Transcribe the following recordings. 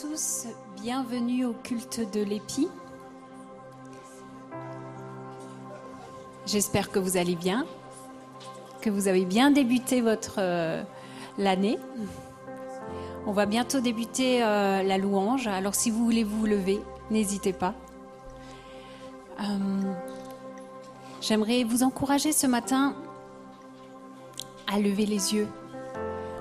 Tous, bienvenue au culte de l'épi. J'espère que vous allez bien, que vous avez bien débuté votre euh, l'année. On va bientôt débuter euh, la louange, alors si vous voulez vous lever, n'hésitez pas. Euh, J'aimerais vous encourager ce matin à lever les yeux,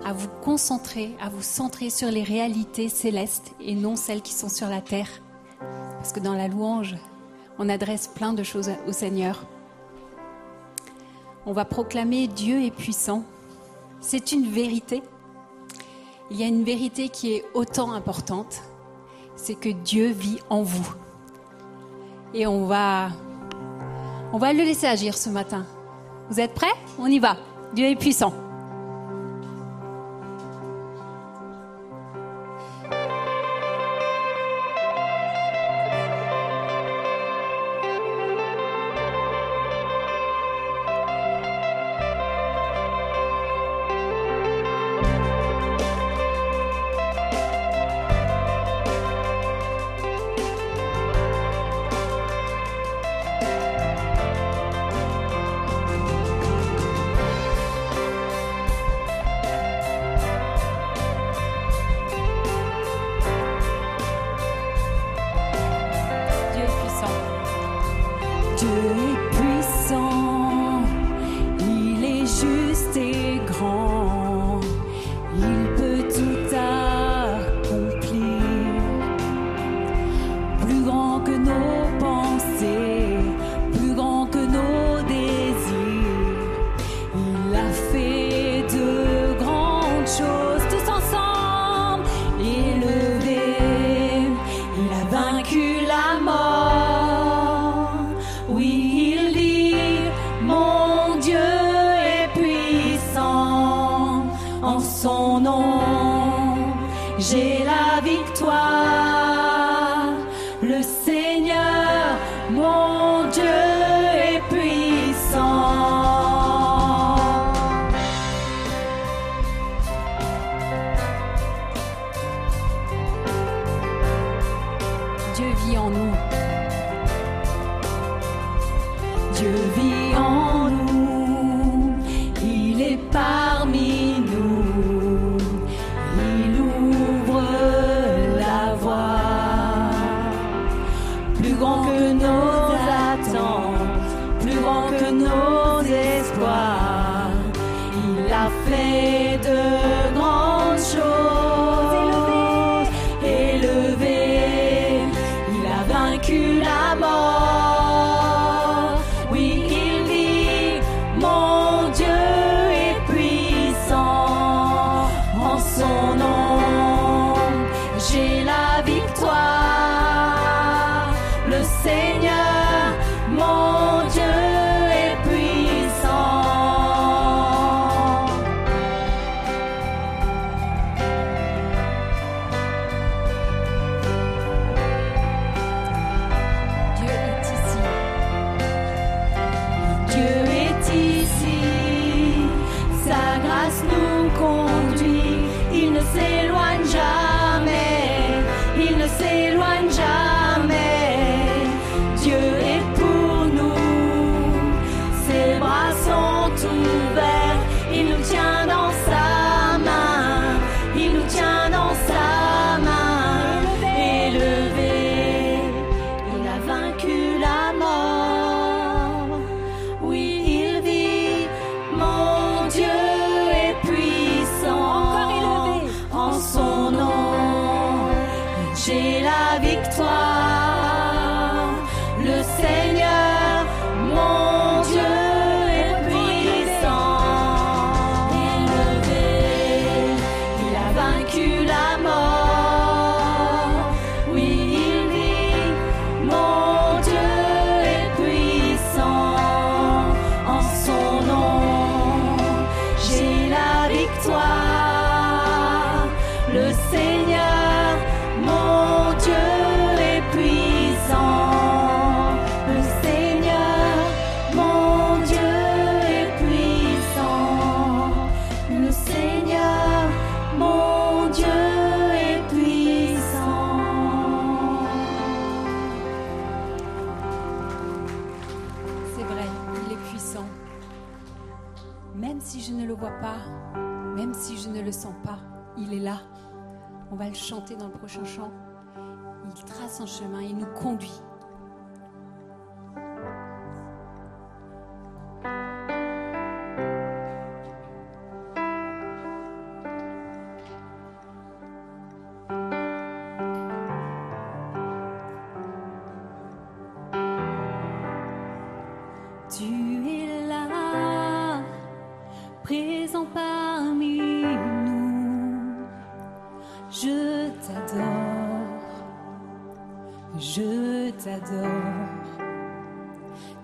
à vous concentrer, à vous centrer sur les réalités célestes et non celles qui sont sur la terre. Parce que dans la louange, on adresse plein de choses au Seigneur. On va proclamer Dieu est puissant. C'est une vérité. Il y a une vérité qui est autant importante, c'est que Dieu vit en vous. Et on va on va le laisser agir ce matin. Vous êtes prêts? On y va. Dieu est puissant. Grand que nos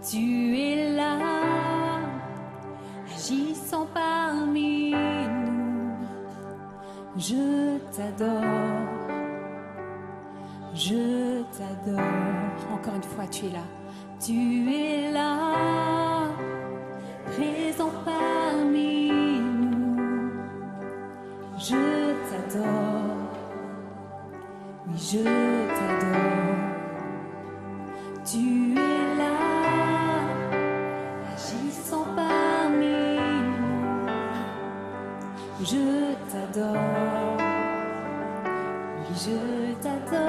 Tu es là, agissant parmi nous. Je t'adore, je t'adore. Encore une fois, tu es là. Tu es là, présent parmi nous. Je t'adore, oui, je t'adore. je t'adore, oui je t'adore.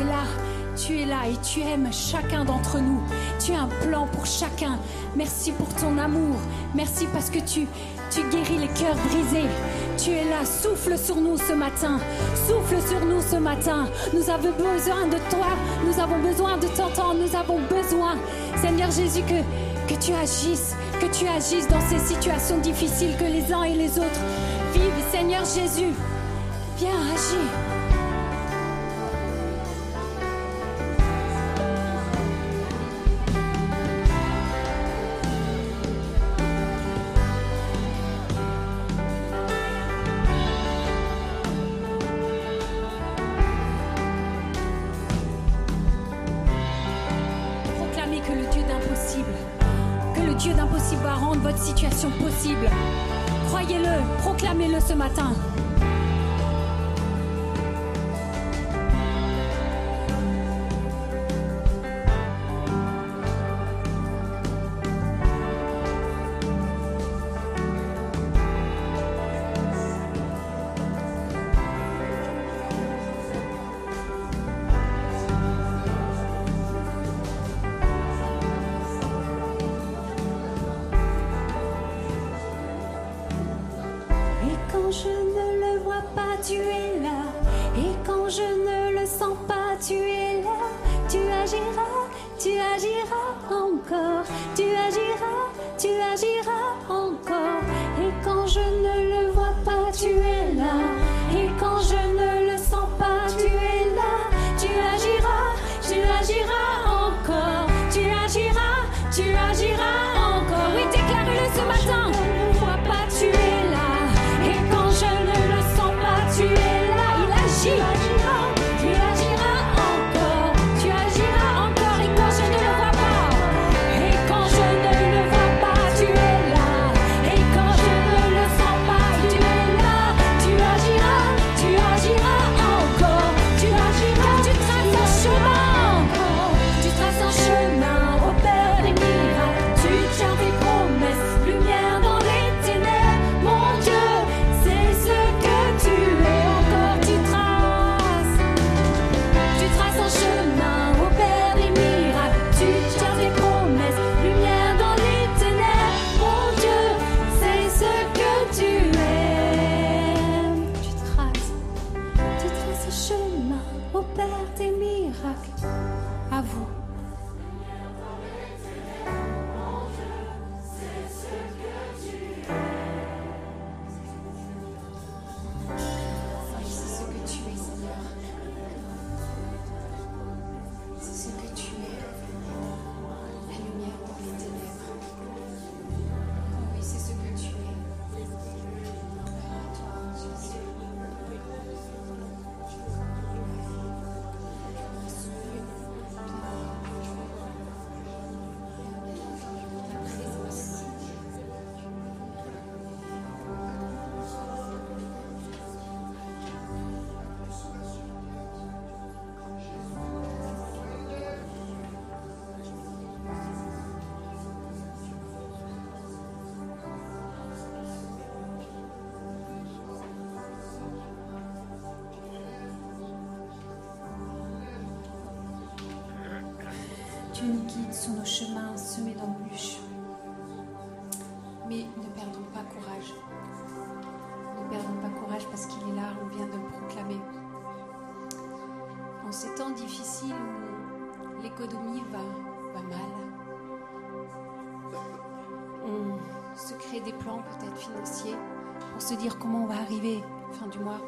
Es là. Tu es là et tu aimes chacun d'entre nous. Tu as un plan pour chacun. Merci pour ton amour. Merci parce que tu, tu guéris les cœurs brisés. Tu es là. Souffle sur nous ce matin. Souffle sur nous ce matin. Nous avons besoin de toi. Nous avons besoin de t'entendre. Nous avons besoin, Seigneur Jésus, que, que tu agisses. Que tu agisses dans ces situations difficiles que les uns et les autres vivent. Seigneur Jésus, viens agir. Vois se crée des plans peut-être financiers pour se dire comment on va arriver fin du mois.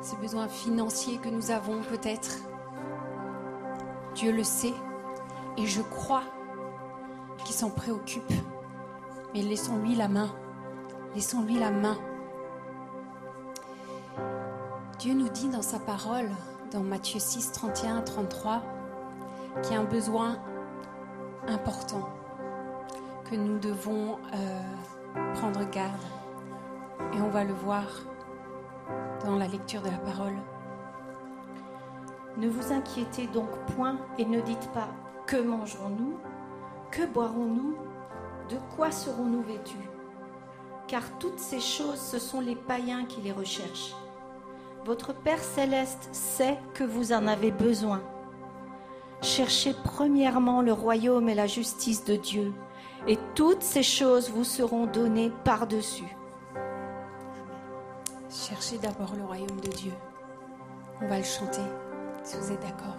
Ces besoins financiers que nous avons peut-être, Dieu le sait et je crois qu'il s'en préoccupe. Mais laissons-lui la main. Laissons-lui la main. Dieu nous dit dans sa parole, dans Matthieu 6, 31 33, qu'il y a un besoin important, que nous devons euh, prendre garde. Et on va le voir dans la lecture de la parole. Ne vous inquiétez donc point et ne dites pas que mangerons-nous, que boirons-nous, de quoi serons-nous vêtus? Car toutes ces choses, ce sont les païens qui les recherchent. Votre Père céleste sait que vous en avez besoin. Cherchez premièrement le royaume et la justice de Dieu, et toutes ces choses vous seront données par-dessus. Cherchez d'abord le royaume de Dieu. On va le chanter, si vous êtes d'accord.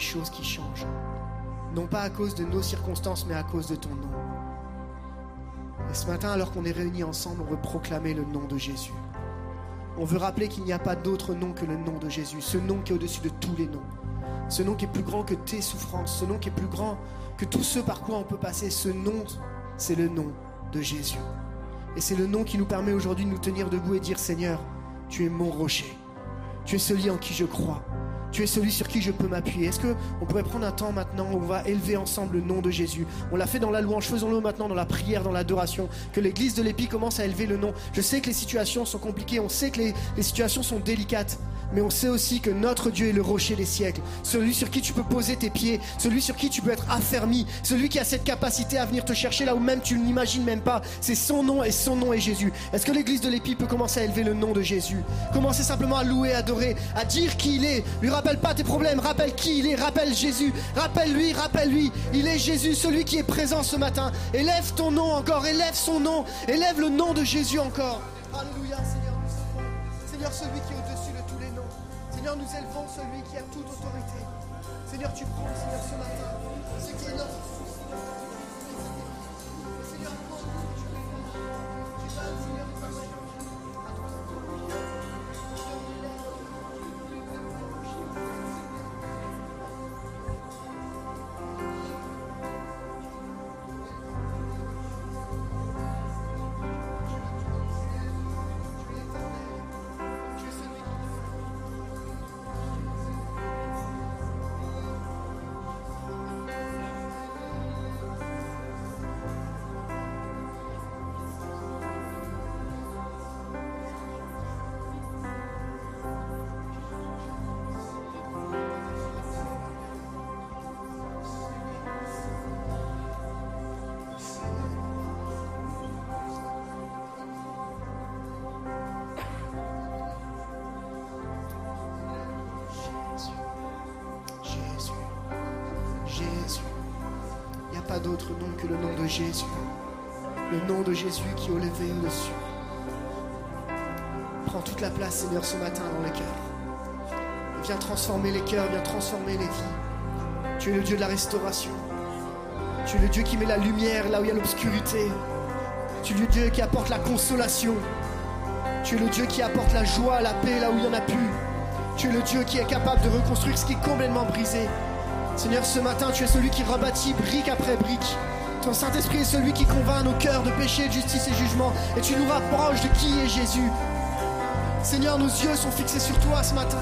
Choses qui changent. Non pas à cause de nos circonstances, mais à cause de ton nom. Et ce matin, alors qu'on est réunis ensemble, on veut proclamer le nom de Jésus. On veut rappeler qu'il n'y a pas d'autre nom que le nom de Jésus, ce nom qui est au-dessus de tous les noms, ce nom qui est plus grand que tes souffrances, ce nom qui est plus grand que tous ceux par quoi on peut passer. Ce nom, c'est le nom de Jésus. Et c'est le nom qui nous permet aujourd'hui de nous tenir debout et dire Seigneur, tu es mon rocher. Tu es celui en qui je crois. Tu es celui sur qui je peux m'appuyer. Est-ce qu'on pourrait prendre un temps maintenant où on va élever ensemble le nom de Jésus? On l'a fait dans la louange, faisons-le maintenant dans la prière, dans l'adoration. Que l'église de l'Épi commence à élever le nom. Je sais que les situations sont compliquées, on sait que les, les situations sont délicates mais on sait aussi que notre Dieu est le rocher des siècles, celui sur qui tu peux poser tes pieds, celui sur qui tu peux être affermi, celui qui a cette capacité à venir te chercher là où même tu n'imagines même pas. C'est son nom et son nom est Jésus. Est-ce que l'église de l'Épi peut commencer à élever le nom de Jésus? Commencer simplement à louer, à adorer, à dire qui il est. Lui rappelle pas tes problèmes, rappelle qui il est, rappelle Jésus, rappelle-lui, rappelle-lui. Il est Jésus, celui qui est présent ce matin. Élève ton nom encore, élève son nom, élève le nom de Jésus encore. Alléluia, Seigneur, Seigneur, celui qui est Seigneur, nous élevons celui qui a toute autorité. Seigneur, tu prends, Seigneur, ce matin, ce qui est notre au-dessus. Prends toute la place, Seigneur, ce matin dans les cœurs. Viens transformer les cœurs, viens transformer les vies. Tu es le Dieu de la restauration. Tu es le Dieu qui met la lumière là où il y a l'obscurité. Tu es le Dieu qui apporte la consolation. Tu es le Dieu qui apporte la joie, la paix là où il n'y en a plus. Tu es le Dieu qui est capable de reconstruire ce qui est complètement brisé. Seigneur, ce matin, tu es celui qui rebâtit brique après brique. Ton Saint-Esprit est celui qui convainc nos cœurs de péché, de justice et jugement. Et tu nous rapproches de qui est Jésus. Seigneur, nos yeux sont fixés sur toi ce matin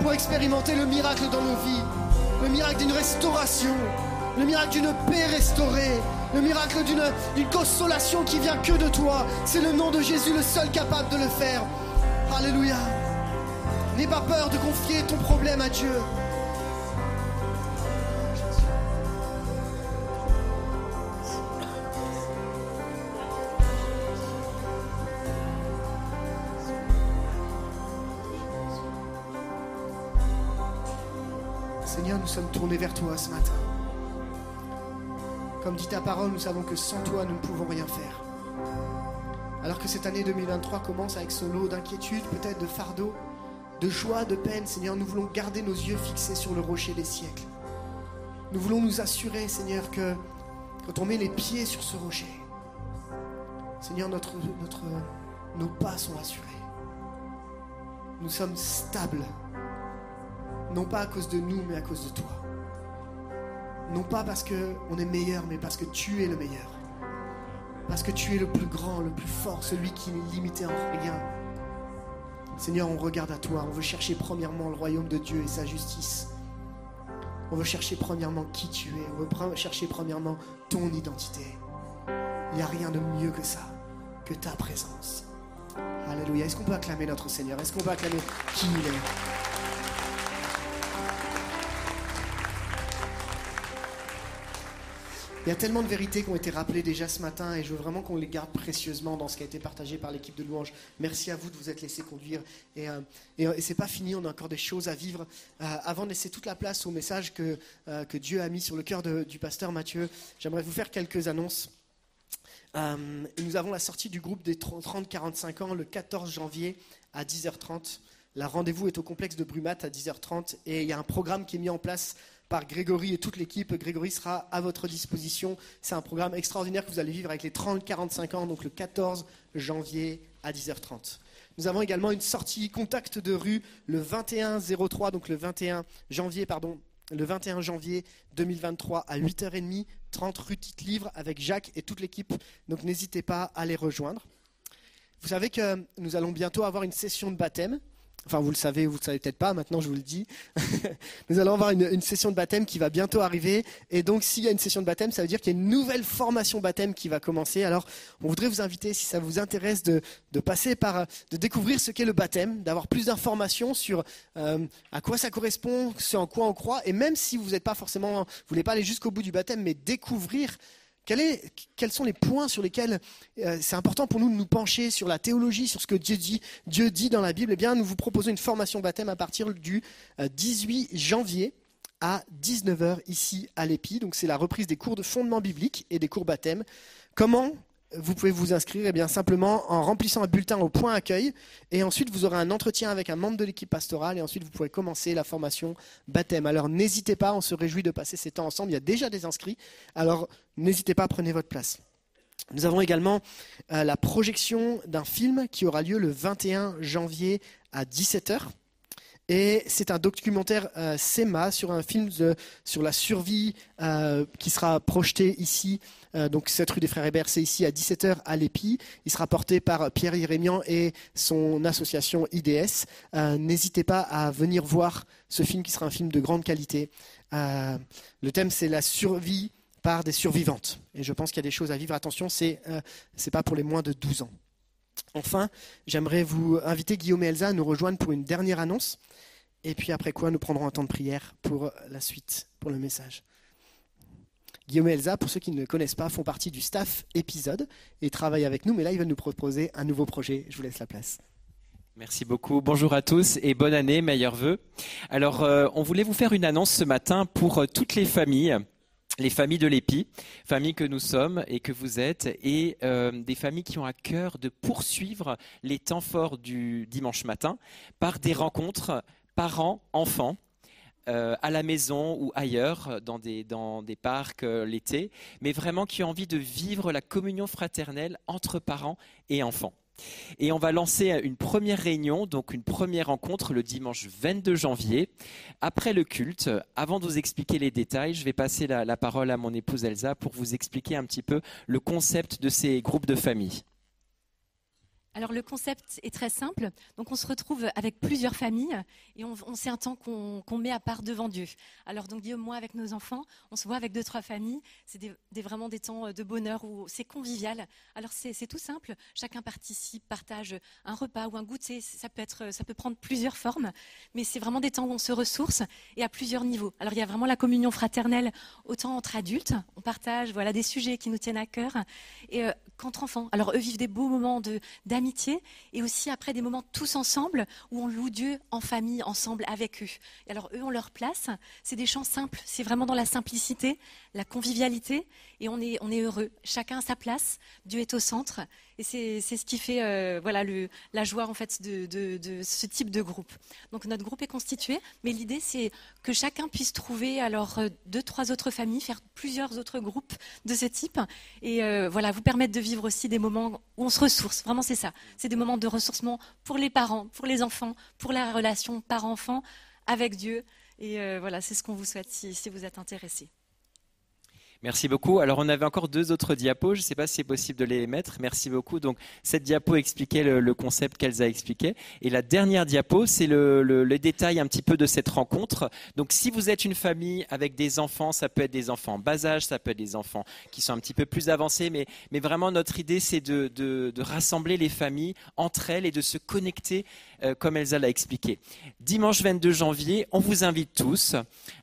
pour expérimenter le miracle dans nos vies. Le miracle d'une restauration. Le miracle d'une paix restaurée. Le miracle d'une consolation qui vient que de toi. C'est le nom de Jésus le seul capable de le faire. Alléluia. N'aie pas peur de confier ton problème à Dieu. Tournés vers toi ce matin. Comme dit ta parole, nous savons que sans toi, nous ne pouvons rien faire. Alors que cette année 2023 commence avec son lot d'inquiétudes, peut-être de fardeaux, de joie, de peine, Seigneur, nous voulons garder nos yeux fixés sur le rocher des siècles. Nous voulons nous assurer, Seigneur, que quand on met les pieds sur ce rocher, Seigneur, notre, notre, nos pas sont assurés. Nous sommes stables, non pas à cause de nous, mais à cause de toi. Non pas parce qu'on est meilleur, mais parce que tu es le meilleur. Parce que tu es le plus grand, le plus fort, celui qui n'est limité en rien. Seigneur, on regarde à toi. On veut chercher premièrement le royaume de Dieu et sa justice. On veut chercher premièrement qui tu es. On veut chercher premièrement ton identité. Il n'y a rien de mieux que ça, que ta présence. Alléluia. Est-ce qu'on peut acclamer notre Seigneur? Est-ce qu'on peut acclamer qui il est? Il y a tellement de vérités qui ont été rappelées déjà ce matin et je veux vraiment qu'on les garde précieusement dans ce qui a été partagé par l'équipe de louange. Merci à vous de vous être laissé conduire. Et, euh, et, euh, c'est pas fini, on a encore des choses à vivre. Euh, avant de laisser toute la place au message que, que Dieu a mis sur le cœur du pasteur Mathieu, j'aimerais vous faire quelques annonces. nous avons la sortie du groupe des 30-45 ans le 14 janvier à 10h30. La rendez-vous est au complexe de Brumat à 10h30 et il y a un programme qui est mis en place par Grégory et toute l'équipe. Grégory sera à votre disposition. C'est un programme extraordinaire que vous allez vivre avec les 30-45 ans, donc le 14 janvier à 10h30. Nous avons également une sortie contact de rue le 21-03, donc le 21 janvier, pardon, le 21 janvier 2023 à 8h30, 30 rue Tite-Livre avec Jacques et toute l'équipe. Donc n'hésitez pas à les rejoindre. Vous savez que nous allons bientôt avoir une session de baptême. Enfin, vous le savez, vous ne le savez peut-être pas, maintenant je vous le dis. Nous allons avoir une, session de baptême qui va bientôt arriver. Et donc, s'il y a une session de baptême, ça veut dire qu'il y a une nouvelle formation baptême qui va commencer. Alors, on voudrait vous inviter, si ça vous intéresse, de, passer par, de découvrir ce qu'est le baptême, d'avoir plus d'informations sur euh, à quoi ça correspond, ce en quoi on croit. Et même si vous n'êtes pas forcément, vous voulez pas aller jusqu'au bout du baptême, mais découvrir quels sont les points sur lesquels euh, c'est important pour nous de nous pencher sur la théologie, sur ce que Dieu dit, Dieu dit dans la Bible? Eh bien, nous vous proposons une formation baptême à partir du 18 euh, janvier à 19h ici à l'EPI. Donc c'est la reprise des cours de fondement biblique et des cours baptême. Comment vous pouvez vous inscrire eh simplement en remplissant un bulletin au point accueil. Et ensuite, vous aurez un entretien avec un membre de l'équipe pastorale. Et ensuite, vous pourrez commencer la formation baptême. Alors, n'hésitez pas, on se réjouit de passer ces temps ensemble. Il y a déjà des inscrits. Alors, n'hésitez pas, prenez votre place. Nous avons également euh, la projection d'un film qui aura lieu le 21 janvier à 17h. Et c'est un documentaire euh, SEMA sur un film sur la survie euh, qui sera projeté ici. Euh, donc cette rue des Frères Hébert, c'est ici à 17h à l'EPI. Il sera porté par Pierre Irémian et son association IDS. N'hésitez pas à venir voir ce film qui sera un film de grande qualité. le thème c'est la survie par des survivantes. Et je pense qu'il y a des choses à vivre. Attention, c'est n'est pas pour les moins de 12 ans. Enfin, j'aimerais vous inviter, Guillaume et Elsa, à nous rejoindre pour une dernière annonce. Et puis après quoi, nous prendrons un temps de prière pour la suite, pour le message. Guillaume et Elsa, pour ceux qui ne le connaissent pas, font partie du staff épisode et travaillent avec nous, mais là, ils veulent nous proposer un nouveau projet. Je vous laisse la place. Merci beaucoup. Bonjour à tous et bonne année, meilleurs vœux. Alors, euh, on voulait vous faire une annonce ce matin pour euh, toutes les familles les familles de l'Épi, familles que nous sommes et que vous êtes, et euh, des familles qui ont à cœur de poursuivre les temps forts du dimanche matin par des rencontres parents-enfants. euh, à la maison ou ailleurs, dans des, parcs euh, l'été, mais vraiment qui ont envie de vivre la communion fraternelle entre parents et enfants. Et on va lancer une première réunion, donc une première rencontre le dimanche 22 janvier. Après le culte, avant de vous expliquer les détails, je vais passer la, parole à mon épouse Elsa pour vous expliquer un petit peu le concept de ces groupes de famille. Alors le concept est très simple. Donc on se retrouve avec plusieurs familles et on, on c'est un temps qu'on met à part devant Dieu. Alors donc Guillaume, moi avec nos enfants, on se voit avec deux trois familles. C'est vraiment des temps de bonheur où c'est convivial. Alors c'est tout simple. Chacun participe, partage un repas ou un goûter. Ça peut être, ça peut prendre plusieurs formes, mais c'est vraiment des temps où on se ressource et à plusieurs niveaux. Alors il y a vraiment la communion fraternelle autant entre adultes. On partage voilà des sujets qui nous tiennent à cœur et euh, qu'entre enfants. Alors eux vivent des beaux moments de et aussi après des moments tous ensemble où on loue Dieu en famille, ensemble avec eux. Et alors eux ont leur place, c'est des chants simples, c'est vraiment dans la simplicité, la convivialité et on est, on est heureux. Chacun a sa place, Dieu est au centre et c'est ce qui fait euh, voilà, le, la joie en fait de, de, ce type de groupe. Donc notre groupe est constitué, mais l'idée c'est que chacun puisse trouver alors euh, deux, trois autres familles, faire plusieurs autres groupes de ce type et euh, voilà, vous permettre de vivre aussi des moments où on se ressource. Vraiment, c'est ça. C'est des moments de ressourcement pour les parents, pour les enfants, pour la relation parent-enfant avec Dieu. Et voilà, c'est ce qu'on vous souhaite si, si vous êtes intéressés. Merci beaucoup. Alors, on avait encore deux autres diapos. Je ne sais pas si c'est possible de les mettre. Merci beaucoup. Donc, cette diapo expliquait le, le concept qu'Elsa expliquait. Et la dernière diapo, c'est le, détail un petit peu de cette rencontre. Donc, si vous êtes une famille avec des enfants, ça peut être des enfants en bas âge, ça peut être des enfants qui sont un petit peu plus avancés. Mais, mais vraiment, notre idée, c'est de, de, de rassembler les familles entre elles et de se connecter, euh, comme Elsa l'a expliqué. Dimanche 22 janvier, on vous invite tous.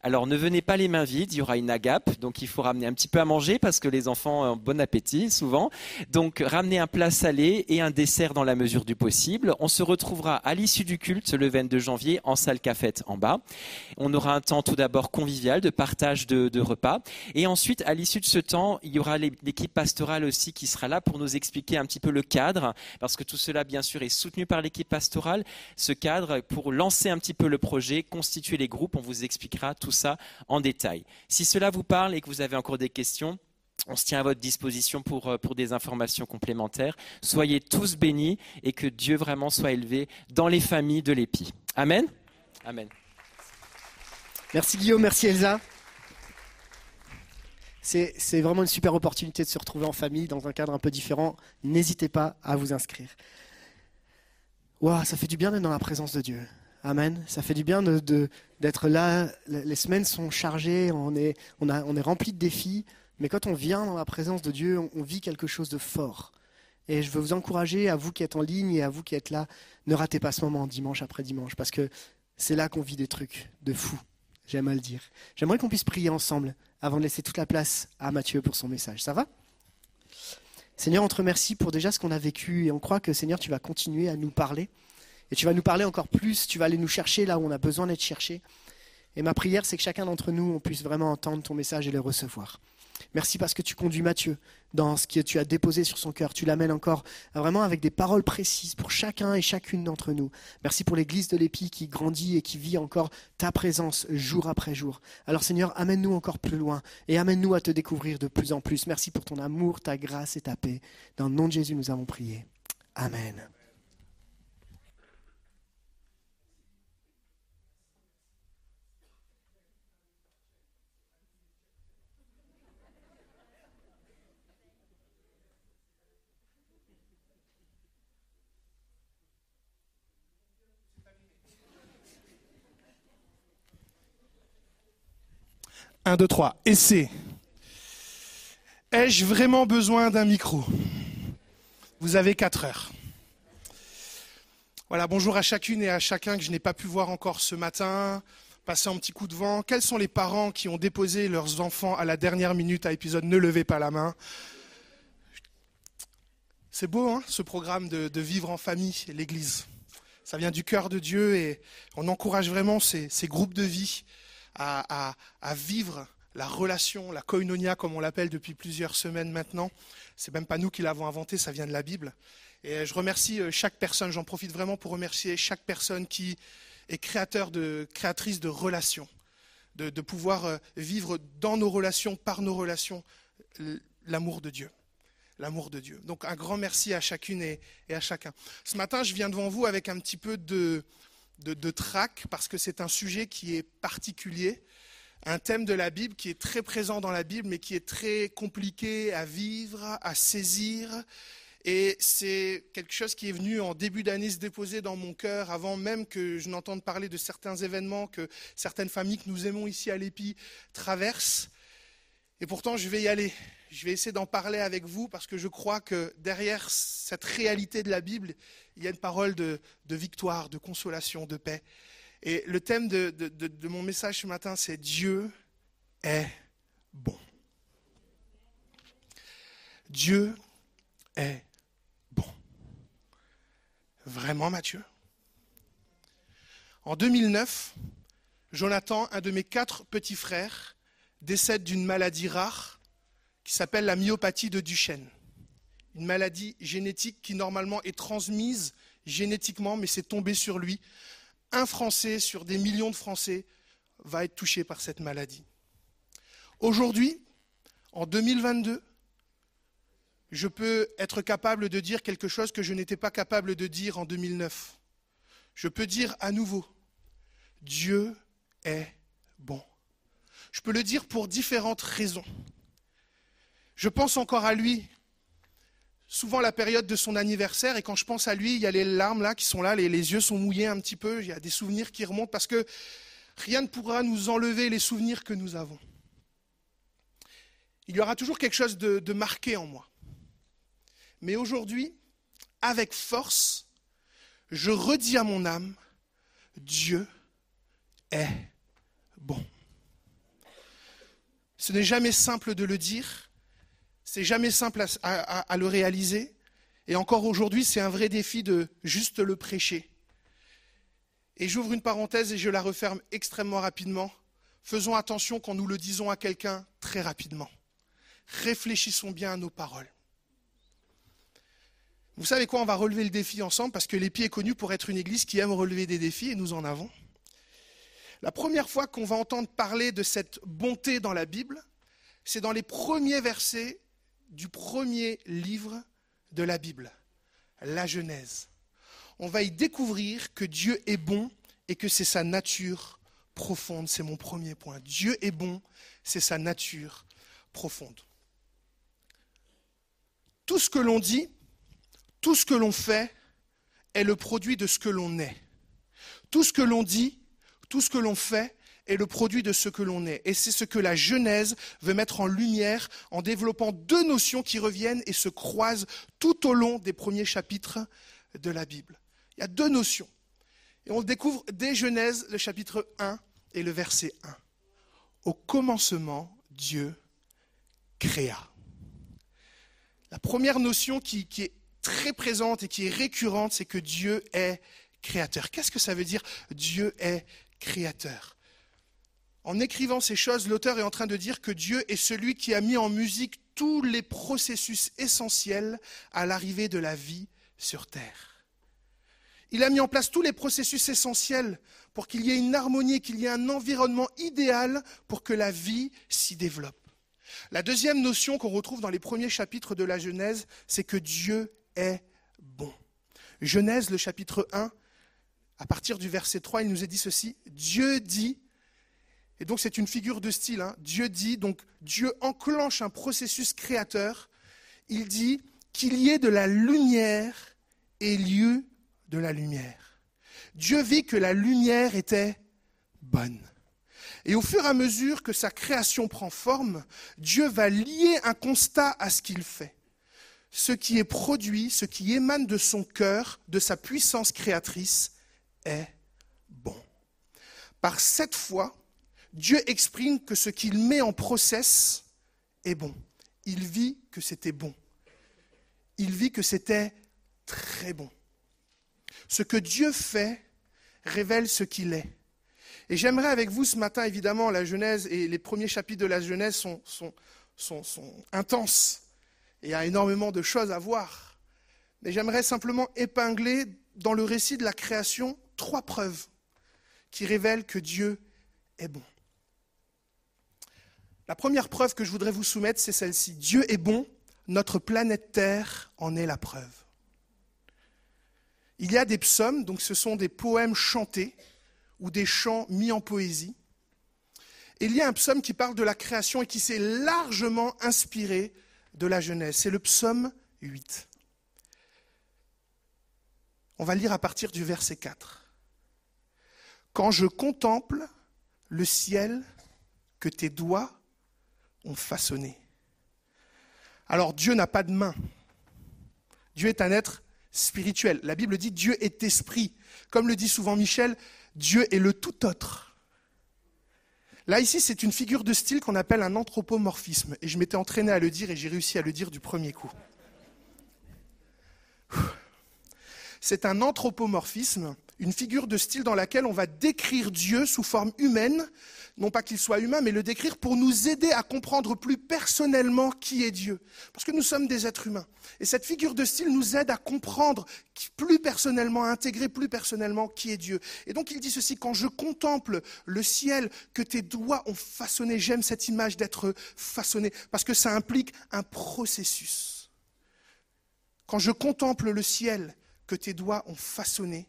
Alors, ne venez pas les mains vides. Il y aura une agape. Donc, il faut ramener un petit peu à manger parce que les enfants ont bon appétit souvent. Donc ramenez un plat salé et un dessert dans la mesure du possible. On se retrouvera à l'issue du culte le 22 janvier en salle cafette en bas. On aura un temps tout d'abord convivial de partage de, de repas et ensuite à l'issue de ce temps, il y aura l'équipe pastorale aussi qui sera là pour nous expliquer un petit peu le cadre parce que tout cela bien sûr est soutenu par l'équipe pastorale. Ce cadre pour lancer un petit peu le projet, constituer les groupes, on vous expliquera tout ça en détail. Si cela vous parle et que vous avez encore des questions, on se tient à votre disposition pour, euh, pour des informations complémentaires. Soyez tous bénis et que Dieu vraiment soit élevé dans les familles de l'épi. Amen. Amen. Merci Guillaume, merci Elsa. C'est vraiment une super opportunité de se retrouver en famille dans un cadre un peu différent. N'hésitez pas à vous inscrire. Waouh, ça fait du bien d'être dans la présence de Dieu. Amen. Ça fait du bien d'être là. Les semaines sont chargées, on est, rempli de défis. Mais quand on vient dans la présence de Dieu, on, vit quelque chose de fort. Et je veux vous encourager, à vous qui êtes en ligne et à vous qui êtes là, ne ratez pas ce moment dimanche après dimanche, parce que c'est là qu'on vit des trucs de fou. J'aime à le dire. J'aimerais qu'on puisse prier ensemble avant de laisser toute la place à Mathieu pour son message. Ça va? Seigneur, on te remercie pour déjà ce qu'on a vécu et on croit que Seigneur, tu vas continuer à nous parler. Et tu vas nous parler encore plus, tu vas aller nous chercher là où on a besoin d'être cherché. Et ma prière, c'est que chacun d'entre nous, puisse vraiment entendre ton message et le recevoir. Merci parce que tu conduis Mathieu dans ce que tu as déposé sur son cœur. Tu l'amènes encore vraiment avec des paroles précises pour chacun et chacune d'entre nous. Merci pour l'église de l'Épi qui grandit et qui vit encore ta présence jour après jour. Alors Seigneur, amène-nous encore plus loin et amène-nous à te découvrir de plus en plus. Merci pour ton amour, ta grâce et ta paix. Dans le nom de Jésus, nous avons prié. Amen. Un, deux, trois. Essai. Ai-je vraiment besoin d'un micro? Vous avez quatre heures. Voilà, bonjour à chacune et à chacun que je n'ai pas pu voir encore ce matin, passer un petit coup de vent. Quels sont les parents qui ont déposé leurs enfants à la dernière minute à épisode Ne levez pas la main? C'est beau, hein, ce programme de, vivre en famille, l'Église. Ça vient du cœur de Dieu et on encourage vraiment ces groupes de vie à, vivre la relation, la koinonia, comme on l'appelle depuis plusieurs semaines maintenant. C'est même pas nous qui l'avons inventé, ça vient de la Bible. Et je remercie euh, chaque personne, j'en profite vraiment pour remercier chaque personne qui est créateur de, créatrice de relations, de, pouvoir euh, vivre dans nos relations, par nos relations, l'amour de Dieu. L'amour de Dieu. Donc un grand merci à chacune et, à chacun. Ce matin, je viens devant vous avec un petit peu de, de, trac, parce que c'est un sujet qui est particulier un thème de la Bible qui est très présent dans la Bible, mais qui est très compliqué à vivre, à saisir. Et c'est quelque chose qui est venu en début d'année se déposer dans mon cœur, avant même que je n'entende parler de certains événements que certaines familles que nous aimons ici à l'Épi traversent. Et pourtant, je vais y aller. Je vais essayer d'en parler avec vous parce que je crois que derrière cette réalité de la Bible, il y a une parole de, victoire, de consolation, de paix. Et le thème de, de mon message ce matin, c'est Dieu est bon. Dieu est bon. Vraiment, Mathieu? En 2009, Jonathan, un de mes quatre petits frères, décède d'une maladie rare qui s'appelle la myopathie de Duchenne. Une maladie génétique qui normalement est transmise génétiquement, mais c'est tombé sur lui un Français sur des millions de Français va être touché par cette maladie. Aujourd'hui, en 2022, je peux être capable de dire quelque chose que je n'étais pas capable de dire en 2009. Je peux dire à nouveau, Dieu est bon. Je peux le dire pour différentes raisons. Je pense encore à lui souvent la période de son anniversaire et quand je pense à lui, il y a les larmes là qui sont là, les, yeux sont mouillés un petit peu, il y a des souvenirs qui remontent parce que rien ne pourra nous enlever les souvenirs que nous avons. Il y aura toujours quelque chose de marqué en moi. Mais aujourd'hui, avec force, je redis à mon âme, Dieu est bon. Ce n'est jamais simple de le dire, c'est jamais simple à, le réaliser. Et encore aujourd'hui, c'est un vrai défi de juste le prêcher. Et j'ouvre une parenthèse et je la referme extrêmement rapidement. Faisons attention quand nous le disons à quelqu'un très rapidement. Réfléchissons bien à nos paroles. Vous savez quoi On va relever le défi ensemble parce que l'Épi est connu pour être une église qui aime relever des défis et nous en avons. La première fois qu'on va entendre parler de cette bonté dans la Bible, c'est dans les premiers versets du premier livre de la Bible, la Genèse. On va y découvrir que Dieu est bon et que c'est sa nature profonde. C'est mon premier point. Dieu est bon, c'est sa nature profonde. Tout ce que l'on dit, tout ce que l'on fait est le produit de ce que l'on est. Tout ce que l'on dit, tout ce que l'on fait est le produit de ce que l'on est. Et c'est ce que la Genèse veut mettre en lumière en développant deux notions qui reviennent et se croisent tout au long des premiers chapitres de la Bible. Il y a deux notions. Et on le découvre dès Genèse, le chapitre 1 et le verset 1. Au commencement, Dieu créa. La première notion qui, qui est très présente et qui est récurrente, c'est que Dieu est créateur. Qu'est-ce que ça veut dire Dieu est créateur? En écrivant ces choses, l'auteur est en train de dire que Dieu est celui qui a mis en musique tous les processus essentiels à l'arrivée de la vie sur Terre. Il a mis en place tous les processus essentiels pour qu'il y ait une harmonie, qu'il y ait un environnement idéal pour que la vie s'y développe. La deuxième notion qu'on retrouve dans les premiers chapitres de la Genèse, c'est que Dieu est bon. Genèse, le chapitre 1, à partir du verset 3, il nous est dit ceci, Dieu dit, et donc c'est une figure de style. Hein. Dieu dit, donc Dieu enclenche un processus créateur. Il dit qu'il y ait de la lumière et lieu de la lumière. Dieu vit que la lumière était bonne. Et au fur et à mesure que sa création prend forme, Dieu va lier un constat à ce qu'il fait. Ce qui est produit, ce qui émane de son cœur, de sa puissance créatrice, est bon. Par cette foi, Dieu exprime que ce qu'il met en process est bon. Il vit que c'était bon. Il vit que c'était très bon. Ce que Dieu fait révèle ce qu'il est. Et j'aimerais avec vous ce matin, évidemment, la Genèse et les premiers chapitres de la Genèse sont, intenses. Et il y a énormément de choses à voir. Mais j'aimerais simplement épingler dans le récit de la création trois preuves qui révèlent que Dieu est bon. La première preuve que je voudrais vous soumettre, c'est celle-ci. Dieu est bon, notre planète Terre en est la preuve. Il y a des psaumes, donc ce sont des poèmes chantés ou des chants mis en poésie. Il y a un psaume qui parle de la création et qui s'est largement inspiré de la Genèse. C'est le psaume 8. On va lire à partir du verset 4. Quand je contemple le ciel que tes doigts ont façonné. Alors Dieu n'a pas de main. Dieu est un être spirituel. La Bible dit Dieu est esprit. Comme le dit souvent Michel, Dieu est le tout autre. Là, ici, c'est une figure de style qu'on appelle un anthropomorphisme. Et je m'étais entraîné à le dire et j'ai réussi à le dire du premier coup. C'est un anthropomorphisme, une figure de style dans laquelle on va décrire Dieu sous forme humaine, non pas qu'il soit humain, mais le décrire pour nous aider à comprendre plus personnellement qui est Dieu. Parce que nous sommes des êtres humains. Et cette figure de style nous aide à comprendre plus personnellement, à intégrer plus personnellement qui est Dieu. Et donc il dit ceci, quand je contemple le ciel que tes doigts ont façonné, j'aime cette image d'être façonné, parce que ça implique un processus. Quand je contemple le ciel que tes doigts ont façonné,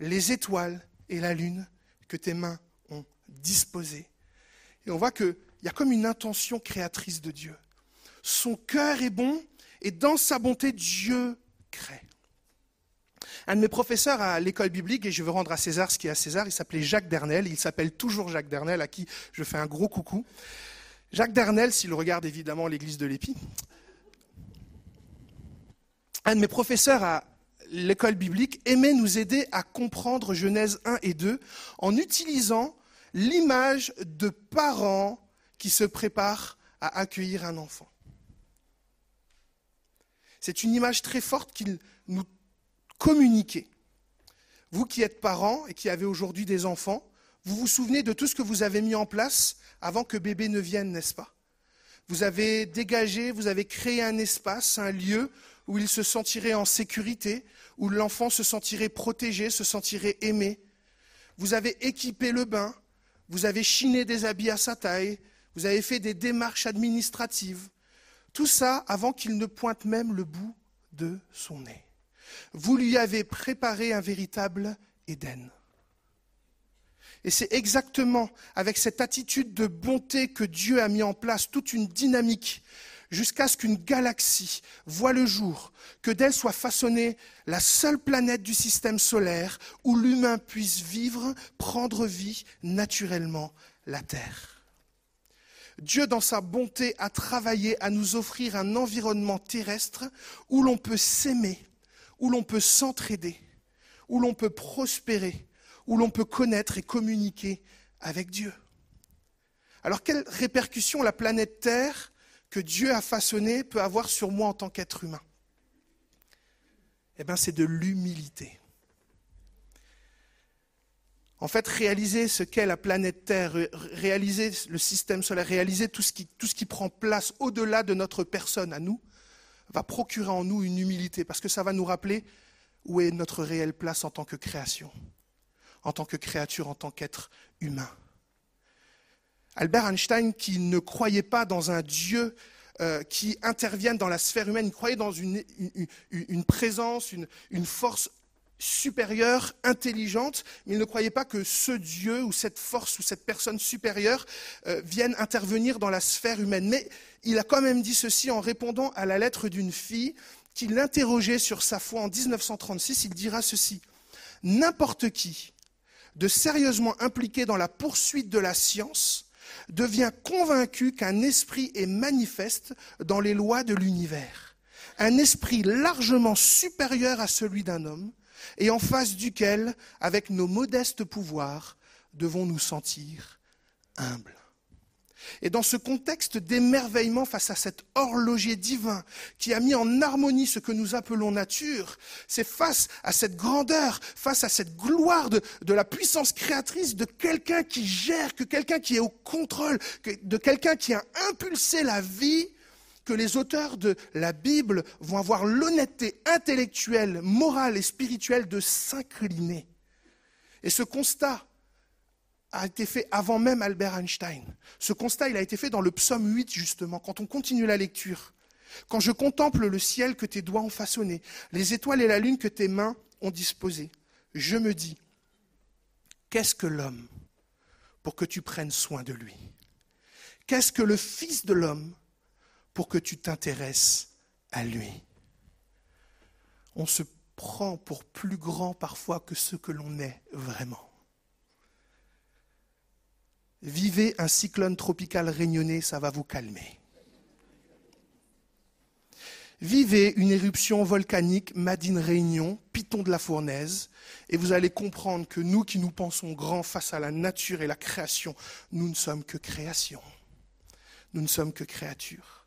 les étoiles et la lune que tes mains disposé. Et on voit qu'il y a comme une intention créatrice de Dieu. Son cœur est bon et dans sa bonté, Dieu crée. Un de mes professeurs à l'école biblique, et je veux rendre à César ce qui est à César, il s'appelait Jacques Dernel, il s'appelle toujours Jacques Dernel, à qui je fais un gros coucou. Jacques Dernel, s'il regarde évidemment l'église de l'Épi, un de mes professeurs à l'école biblique aimait nous aider à comprendre Genèse 1 et 2 en utilisant l'image de parents qui se préparent à accueillir un enfant. C'est une image très forte qu'il nous communiquait. Vous qui êtes parents et qui avez aujourd'hui des enfants, vous vous souvenez de tout ce que vous avez mis en place avant que bébé ne vienne, n'est-ce pas? Vous avez dégagé, vous avez créé un espace, un lieu où il se sentirait en sécurité, où l'enfant se sentirait protégé, se sentirait aimé. Vous avez équipé le bain, vous avez chiné des habits à sa taille, vous avez fait des démarches administratives, tout ça avant qu'il ne pointe même le bout de son nez. Vous lui avez préparé un véritable Éden. Et c'est exactement avec cette attitude de bonté que Dieu a mis en place toute une dynamique jusqu'à ce qu'une galaxie voie le jour, que d'elle soit façonnée la seule planète du système solaire où l'humain puisse vivre, prendre vie naturellement, la Terre. Dieu, dans sa bonté, a travaillé à nous offrir un environnement terrestre où l'on peut s'aimer, où l'on peut s'entraider, où l'on peut prospérer, où l'on peut connaître et communiquer avec Dieu. Alors, quelles répercussions la planète Terre que Dieu a façonné peut avoir sur moi en tant qu'être humain Eh bien, c'est de l'humilité. En fait, réaliser ce qu'est la planète Terre, réaliser le système solaire, réaliser tout ce qui, tout ce qui prend place au-delà de notre personne à nous, va procurer en nous une humilité, parce que ça va nous rappeler où est notre réelle place en tant que création, en tant que créature, en tant qu'être humain. Albert Einstein, qui ne croyait pas dans un Dieu euh, qui intervienne dans la sphère humaine, il croyait dans une, présence, une, force supérieure, intelligente, mais il ne croyait pas que ce Dieu ou cette force ou cette personne supérieure euh, vienne intervenir dans la sphère humaine. Mais il a quand même dit ceci en répondant à la lettre d'une fille qui l'interrogeait sur sa foi en 1936. Il dira ceci N'importe qui de sérieusement impliqué dans la poursuite de la science devient convaincu qu'un esprit est manifeste dans les lois de l'univers, un esprit largement supérieur à celui d'un homme, et en face duquel, avec nos modestes pouvoirs, devons nous sentir humbles. Et dans ce contexte d'émerveillement face à cet horloger divin qui a mis en harmonie ce que nous appelons nature, c'est face à cette grandeur, face à cette gloire de, la puissance créatrice de quelqu'un qui gère, que quelqu'un qui est au contrôle, que- de quelqu'un qui a impulsé la vie, que les auteurs de la Bible vont avoir l'honnêteté intellectuelle, morale et spirituelle de s'incliner. Et ce constat a été fait avant même Albert Einstein. Ce constat, il a été fait dans le psaume 8, justement, quand on continue la lecture. Quand je contemple le ciel que tes doigts ont façonné, les étoiles et la lune que tes mains ont disposées, je me dis, qu'est-ce que l'homme pour que tu prennes soin de lui? Qu'est-ce que le Fils de l'homme pour que tu t'intéresses à lui? On se prend pour plus grand parfois que ce que l'on est vraiment. Vivez un cyclone tropical réunionnais, ça va vous calmer. Vivez une éruption volcanique Madine Réunion, Piton de la Fournaise, et vous allez comprendre que nous qui nous pensons grands face à la nature et la création, nous ne sommes que création. Nous ne sommes que créatures.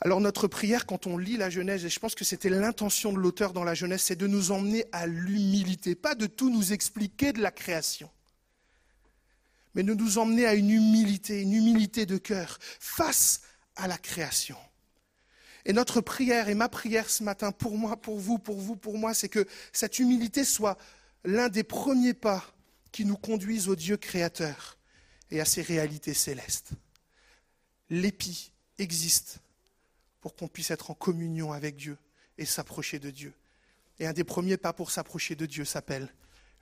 Alors notre prière, quand on lit la Genèse, et je pense que c'était l'intention de l'auteur dans la Genèse, c'est de nous emmener à l'humilité, pas de tout nous expliquer de la création mais de nous emmener à une humilité, une humilité de cœur face à la création. Et notre prière et ma prière ce matin pour moi, pour vous, pour vous, pour moi, c'est que cette humilité soit l'un des premiers pas qui nous conduisent au Dieu créateur et à ses réalités célestes. L'épi existe pour qu'on puisse être en communion avec Dieu et s'approcher de Dieu. Et un des premiers pas pour s'approcher de Dieu s'appelle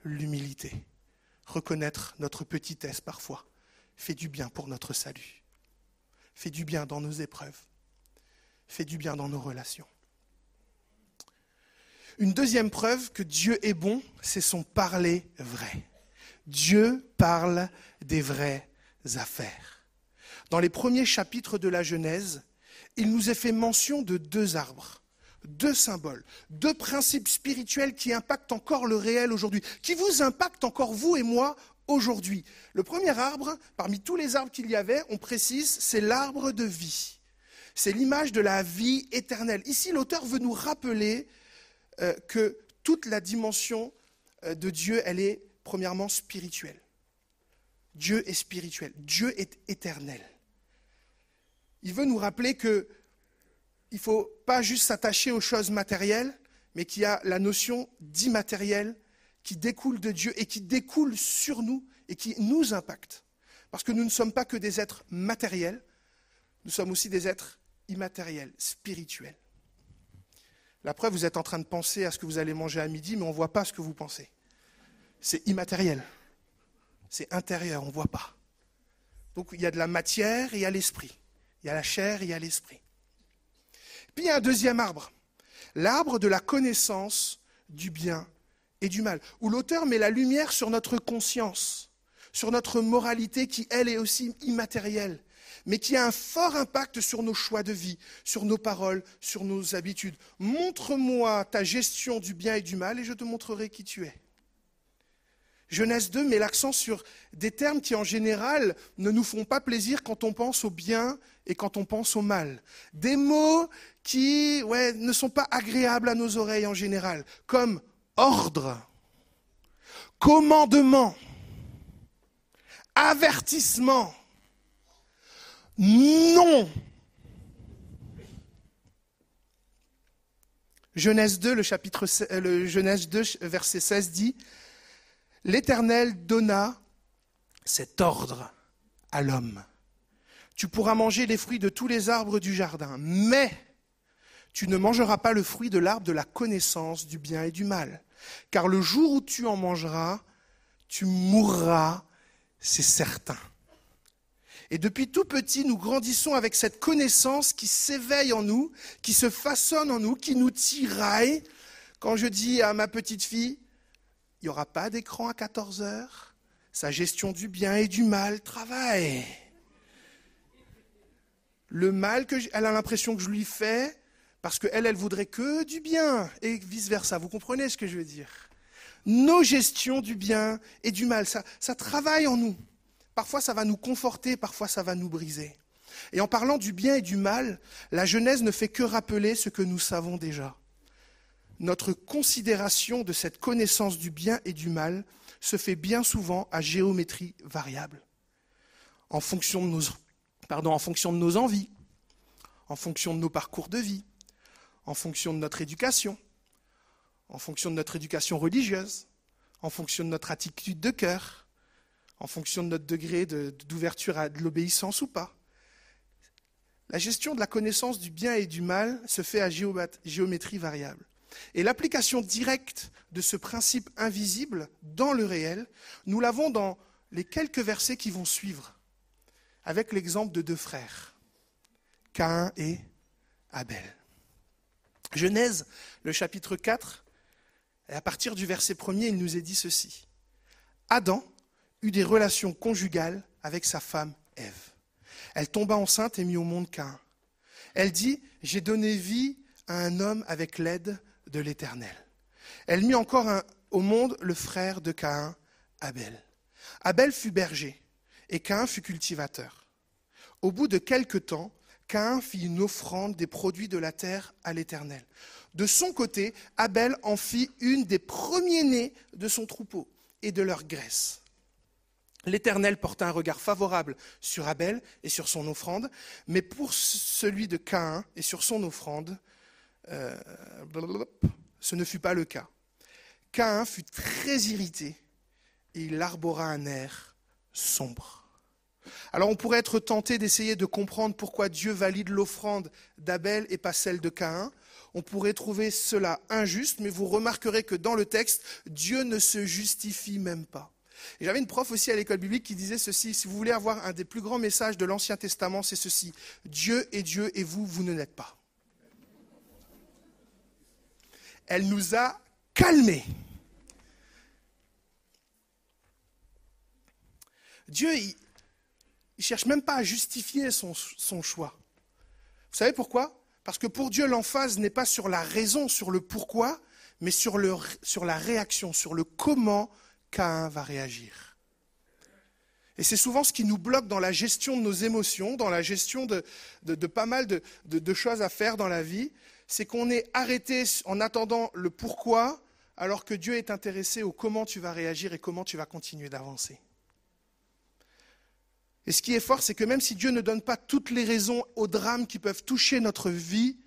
l'humilité reconnaître notre petitesse parfois fait du bien pour notre salut, fait du bien dans nos épreuves, fait du bien dans nos relations. Une deuxième preuve que Dieu est bon, c'est son parler vrai. Dieu parle des vraies affaires. Dans les premiers chapitres de la Genèse, il nous est fait mention de deux arbres deux symboles, deux principes spirituels qui impactent encore le réel aujourd'hui, qui vous impactent encore vous et moi aujourd'hui. Le premier arbre, parmi tous les arbres qu'il y avait, on précise, c'est l'arbre de vie. C'est l'image de la vie éternelle. Ici, l'auteur veut nous rappeler euh, que toute la dimension euh, de Dieu, elle est premièrement spirituelle. Dieu est spirituel, Dieu est éternel. Il veut nous rappeler que il ne faut pas juste s'attacher aux choses matérielles, mais qu'il y a la notion d'immatériel qui découle de Dieu et qui découle sur nous et qui nous impacte. Parce que nous ne sommes pas que des êtres matériels, nous sommes aussi des êtres immatériels, spirituels. La preuve, vous êtes en train de penser à ce que vous allez manger à midi, mais on ne voit pas ce que vous pensez. C'est immatériel. C'est intérieur, on ne voit pas. Donc il y a de la matière et il y a l'esprit. Il y a la chair et il y a l'esprit. Puis un deuxième arbre, l'arbre de la connaissance du bien et du mal, où l'auteur met la lumière sur notre conscience, sur notre moralité qui, elle, est aussi immatérielle, mais qui a un fort impact sur nos choix de vie, sur nos paroles, sur nos habitudes. Montre-moi ta gestion du bien et du mal et je te montrerai qui tu es. Genèse 2 met l'accent sur des termes qui, en général, ne nous font pas plaisir quand on pense au bien et quand on pense au mal. Des mots qui ne sont pas agréables à nos oreilles en général, comme ordre, commandement, avertissement, non. Genèse 2, le chapitre, le Genèse 2, verset 16 dit L'Éternel donna cet ordre à l'homme. Tu pourras manger les fruits de tous les arbres du jardin, mais tu ne mangeras pas le fruit de l'arbre de la connaissance du bien et du mal. Car le jour où tu en mangeras, tu mourras, c'est certain. Et depuis tout petit, nous grandissons avec cette connaissance qui s'éveille en nous, qui se façonne en nous, qui nous tiraille. Quand je dis à ma petite fille, il n'y aura pas d'écran à 14 heures. Sa gestion du bien et du mal travaille. Le mal que elle a l'impression que je lui fais, parce qu'elle, elle voudrait que du bien, et vice-versa. Vous comprenez ce que je veux dire? Nos gestions du bien et du mal, ça, ça travaille en nous. Parfois ça va nous conforter, parfois ça va nous briser. Et en parlant du bien et du mal, la Genèse ne fait que rappeler ce que nous savons déjà. Notre considération de cette connaissance du bien et du mal se fait bien souvent à géométrie variable, en fonction de nos, en fonction de nos envies, en fonction de nos parcours de vie, en fonction de notre éducation, en fonction de notre éducation religieuse, en fonction de notre attitude de cœur, en fonction de notre degré d'ouverture à de l'obéissance ou pas. La gestion de la connaissance du bien et du mal se fait à géométrie variable. Et l'application directe de ce principe invisible dans le réel, nous l'avons dans les quelques versets qui vont suivre, avec l'exemple de deux frères, Caïn et Abel. Genèse, le chapitre 4, et à partir du verset premier, il nous est dit ceci. Adam eut des relations conjugales avec sa femme Ève. Elle tomba enceinte et mit au monde Cain. Elle dit, j'ai donné vie à un homme avec l'aide de l'Éternel. Elle mit encore au monde le frère de Caïn, Abel. Abel fut berger et Caïn fut cultivateur. Au bout de quelque temps, Caïn fit une offrande des produits de la terre à l'Éternel. De son côté, Abel en fit une des premiers-nés de son troupeau et de leur graisse. L'Éternel porta un regard favorable sur Abel et sur son offrande, mais pour celui de Caïn et sur son offrande, euh, ce ne fut pas le cas. Caïn fut très irrité et il arbora un air sombre. Alors on pourrait être tenté d'essayer de comprendre pourquoi Dieu valide l'offrande d'Abel et pas celle de Caïn. On pourrait trouver cela injuste, mais vous remarquerez que dans le texte, Dieu ne se justifie même pas. J'avais une prof aussi à l'école biblique qui disait ceci, si vous voulez avoir un des plus grands messages de l'Ancien Testament, c'est ceci, Dieu est Dieu et vous, vous ne l'êtes pas. Elle nous a calmés. Dieu, ne cherche même pas à justifier son, choix. Vous savez pourquoi? Parce que pour Dieu, l'emphase n'est pas sur la raison, sur le pourquoi, mais sur, la réaction, sur le comment Cain va réagir. Et c'est souvent ce qui nous bloque dans la gestion de nos émotions, dans la gestion de, pas mal de, choses à faire dans la vie, c'est qu'on est arrêté en attendant le pourquoi, alors que Dieu est intéressé au comment tu vas réagir et comment tu vas continuer d'avancer. Et ce qui est fort, c'est que même si Dieu ne donne pas toutes les raisons aux drames qui peuvent toucher notre vie,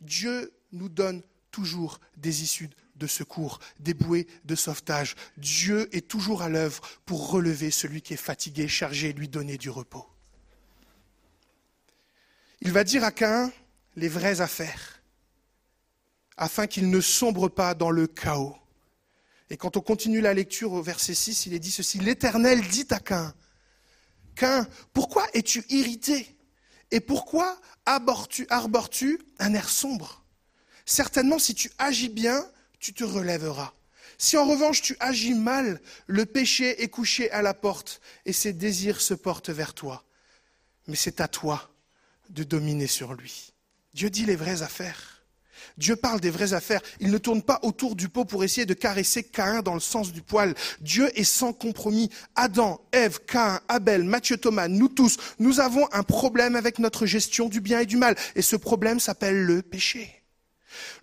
Dieu nous donne toujours des issues de secours, des bouées de sauvetage. Dieu est toujours à l'œuvre pour relever celui qui est fatigué, chargé, lui donner du repos. Il va dire à Cain les vraies affaires, afin qu'il ne sombre pas dans le chaos. Et quand on continue la lecture au verset 6, il est dit ceci, l'Éternel dit à Cain, Cain, pourquoi es-tu irrité? Et pourquoi arbores-tu un air sombre? Certainement, si tu agis bien, tu te relèveras. Si en revanche tu agis mal, le péché est couché à la porte et ses désirs se portent vers toi. Mais c'est à toi de dominer sur lui. Dieu dit les vraies affaires. Dieu parle des vraies affaires. Il ne tourne pas autour du pot pour essayer de caresser Caïn dans le sens du poil. Dieu est sans compromis. Adam, Ève, Caïn, Abel, Mathieu Thomas, nous tous, nous avons un problème avec notre gestion du bien et du mal. Et ce problème s'appelle le péché.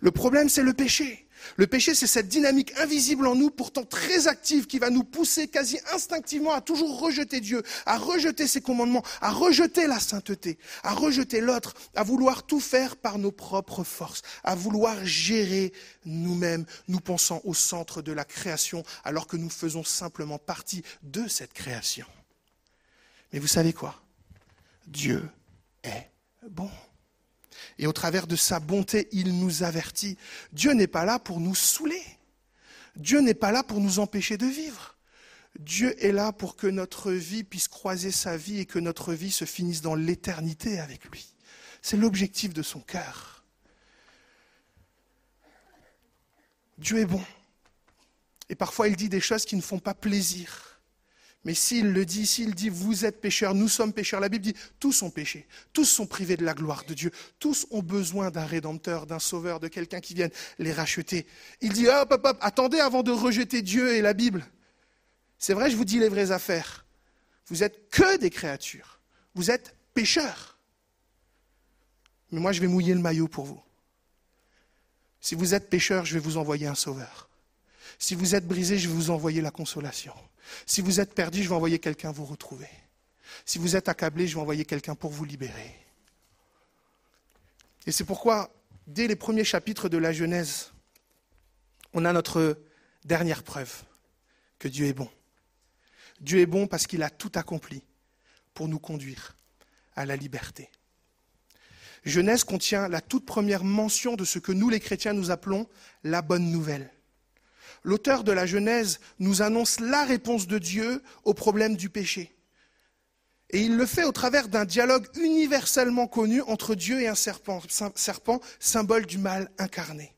Le problème, c'est le péché. Le péché, c'est cette dynamique invisible en nous, pourtant très active, qui va nous pousser quasi instinctivement à toujours rejeter Dieu, à rejeter ses commandements, à rejeter la sainteté, à rejeter l'autre, à vouloir tout faire par nos propres forces, à vouloir gérer nous-mêmes, nous pensant au centre de la création, alors que nous faisons simplement partie de cette création. Mais vous savez quoi? Dieu est bon. Et au travers de sa bonté, il nous avertit. Dieu n'est pas là pour nous saouler. Dieu n'est pas là pour nous empêcher de vivre. Dieu est là pour que notre vie puisse croiser sa vie et que notre vie se finisse dans l'éternité avec lui. C'est l'objectif de son cœur. Dieu est bon. Et parfois il dit des choses qui ne font pas plaisir. Mais s'il le dit, s'il dit vous êtes pécheurs, nous sommes pécheurs, la Bible dit tous ont péché, tous sont privés de la gloire de Dieu, tous ont besoin d'un rédempteur, d'un sauveur, de quelqu'un qui vienne les racheter. Il dit hop, hop, hop, attendez avant de rejeter Dieu et la Bible. C'est vrai, je vous dis les vraies affaires. Vous êtes que des créatures. Vous êtes pécheurs. Mais moi, je vais mouiller le maillot pour vous. Si vous êtes pécheur, je vais vous envoyer un sauveur. Si vous êtes brisé, je vais vous envoyer la consolation. Si vous êtes perdu, je vais envoyer quelqu'un vous retrouver. Si vous êtes accablé, je vais envoyer quelqu'un pour vous libérer. Et c'est pourquoi, dès les premiers chapitres de la Genèse, on a notre dernière preuve que Dieu est bon. Dieu est bon parce qu'il a tout accompli pour nous conduire à la liberté. Genèse contient la toute première mention de ce que nous les chrétiens nous appelons la bonne nouvelle. L'auteur de la Genèse nous annonce la réponse de Dieu au problème du péché. Et il le fait au travers d'un dialogue universellement connu entre Dieu et un serpent, symbole du mal incarné.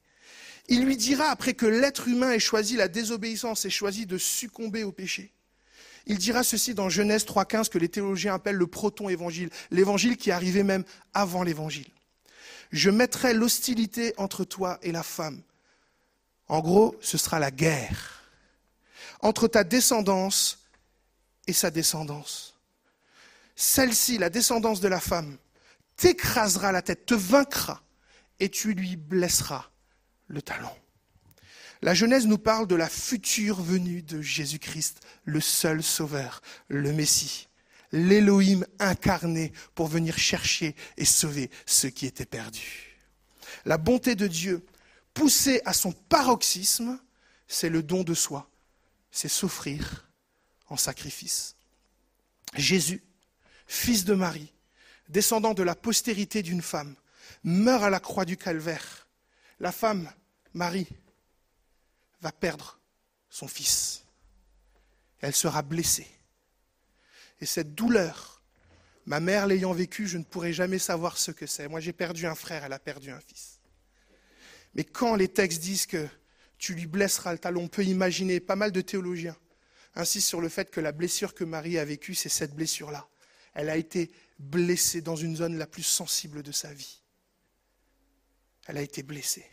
Il lui dira, après que l'être humain ait choisi la désobéissance et choisi de succomber au péché, il dira ceci dans Genèse 3.15 que les théologiens appellent le proton-évangile, l'évangile qui arrivait même avant l'évangile. Je mettrai l'hostilité entre toi et la femme. En gros, ce sera la guerre entre ta descendance et sa descendance. Celle-ci, la descendance de la femme, t'écrasera la tête, te vaincra et tu lui blesseras le talon. La Genèse nous parle de la future venue de Jésus-Christ, le seul Sauveur, le Messie, l'Élohim incarné pour venir chercher et sauver ceux qui étaient perdus. La bonté de Dieu, poussée à son paroxysme, c'est le don de soi, c'est s'offrir en sacrifice. Jésus, fils de Marie, descendant de la postérité d'une femme, meurt à la croix du calvaire. La femme, Marie, va perdre son fils. Elle sera blessée. Et cette douleur, ma mère l'ayant vécue, je ne pourrai jamais savoir ce que c'est. Moi, j'ai perdu un frère, elle a perdu un fils. Mais quand les textes disent que tu lui blesseras le talon, on peut imaginer, pas mal de théologiens insistent sur le fait que la blessure que Marie a vécue, c'est cette blessure-là. Elle a été blessée dans une zone la plus sensible de sa vie. Elle a été blessée.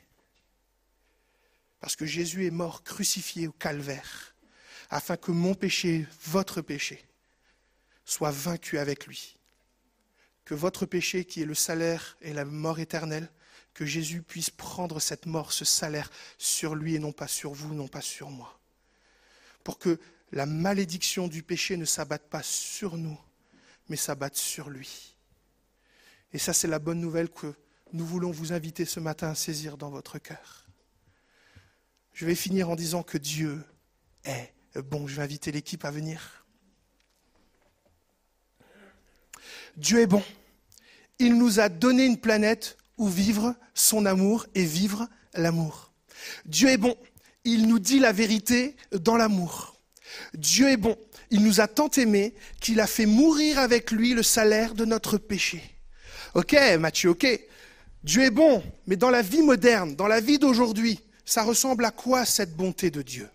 Parce que Jésus est mort crucifié au calvaire, afin que mon péché, votre péché, soit vaincu avec lui. Que votre péché, qui est le salaire et la mort éternelle, que Jésus puisse prendre cette mort, ce salaire, sur lui et non pas sur vous, non pas sur moi. Pour que la malédiction du péché ne s'abatte pas sur nous, mais s'abatte sur lui. Et ça, c'est la bonne nouvelle que nous voulons vous inviter ce matin à saisir dans votre cœur. Je vais finir en disant que Dieu est bon. Je vais inviter l'équipe à venir. Dieu est bon. Il nous a donné une planète où vivre son amour et vivre l'amour. Dieu est bon. Il nous dit la vérité dans l'amour. Dieu est bon. Il nous a tant aimés qu'il a fait mourir avec lui le salaire de notre péché. Ok, Mathieu, ok. Dieu est bon, mais dans la vie moderne, dans la vie d'aujourd'hui, ça ressemble à quoi cette bonté de Dieu?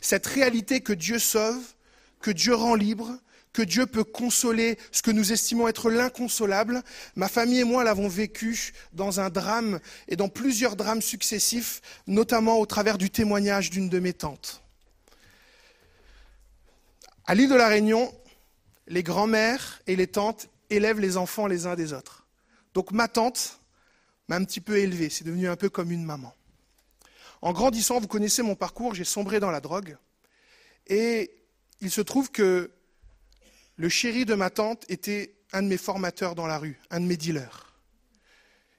Cette réalité que Dieu sauve, que Dieu rend libre, que Dieu peut consoler ce que nous estimons être l'inconsolable. Ma famille et moi l'avons vécu dans un drame et dans plusieurs drames successifs, notamment au travers du témoignage d'une de mes tantes. À l'île de la Réunion, les grands-mères et les tantes élèvent les enfants les uns des autres. Donc ma tante m'a un petit peu élevé, c'est devenu un peu comme une maman. En grandissant, vous connaissez mon parcours, j'ai sombré dans la drogue. Et il se trouve que le chéri de ma tante était un de mes formateurs dans la rue, un de mes dealers.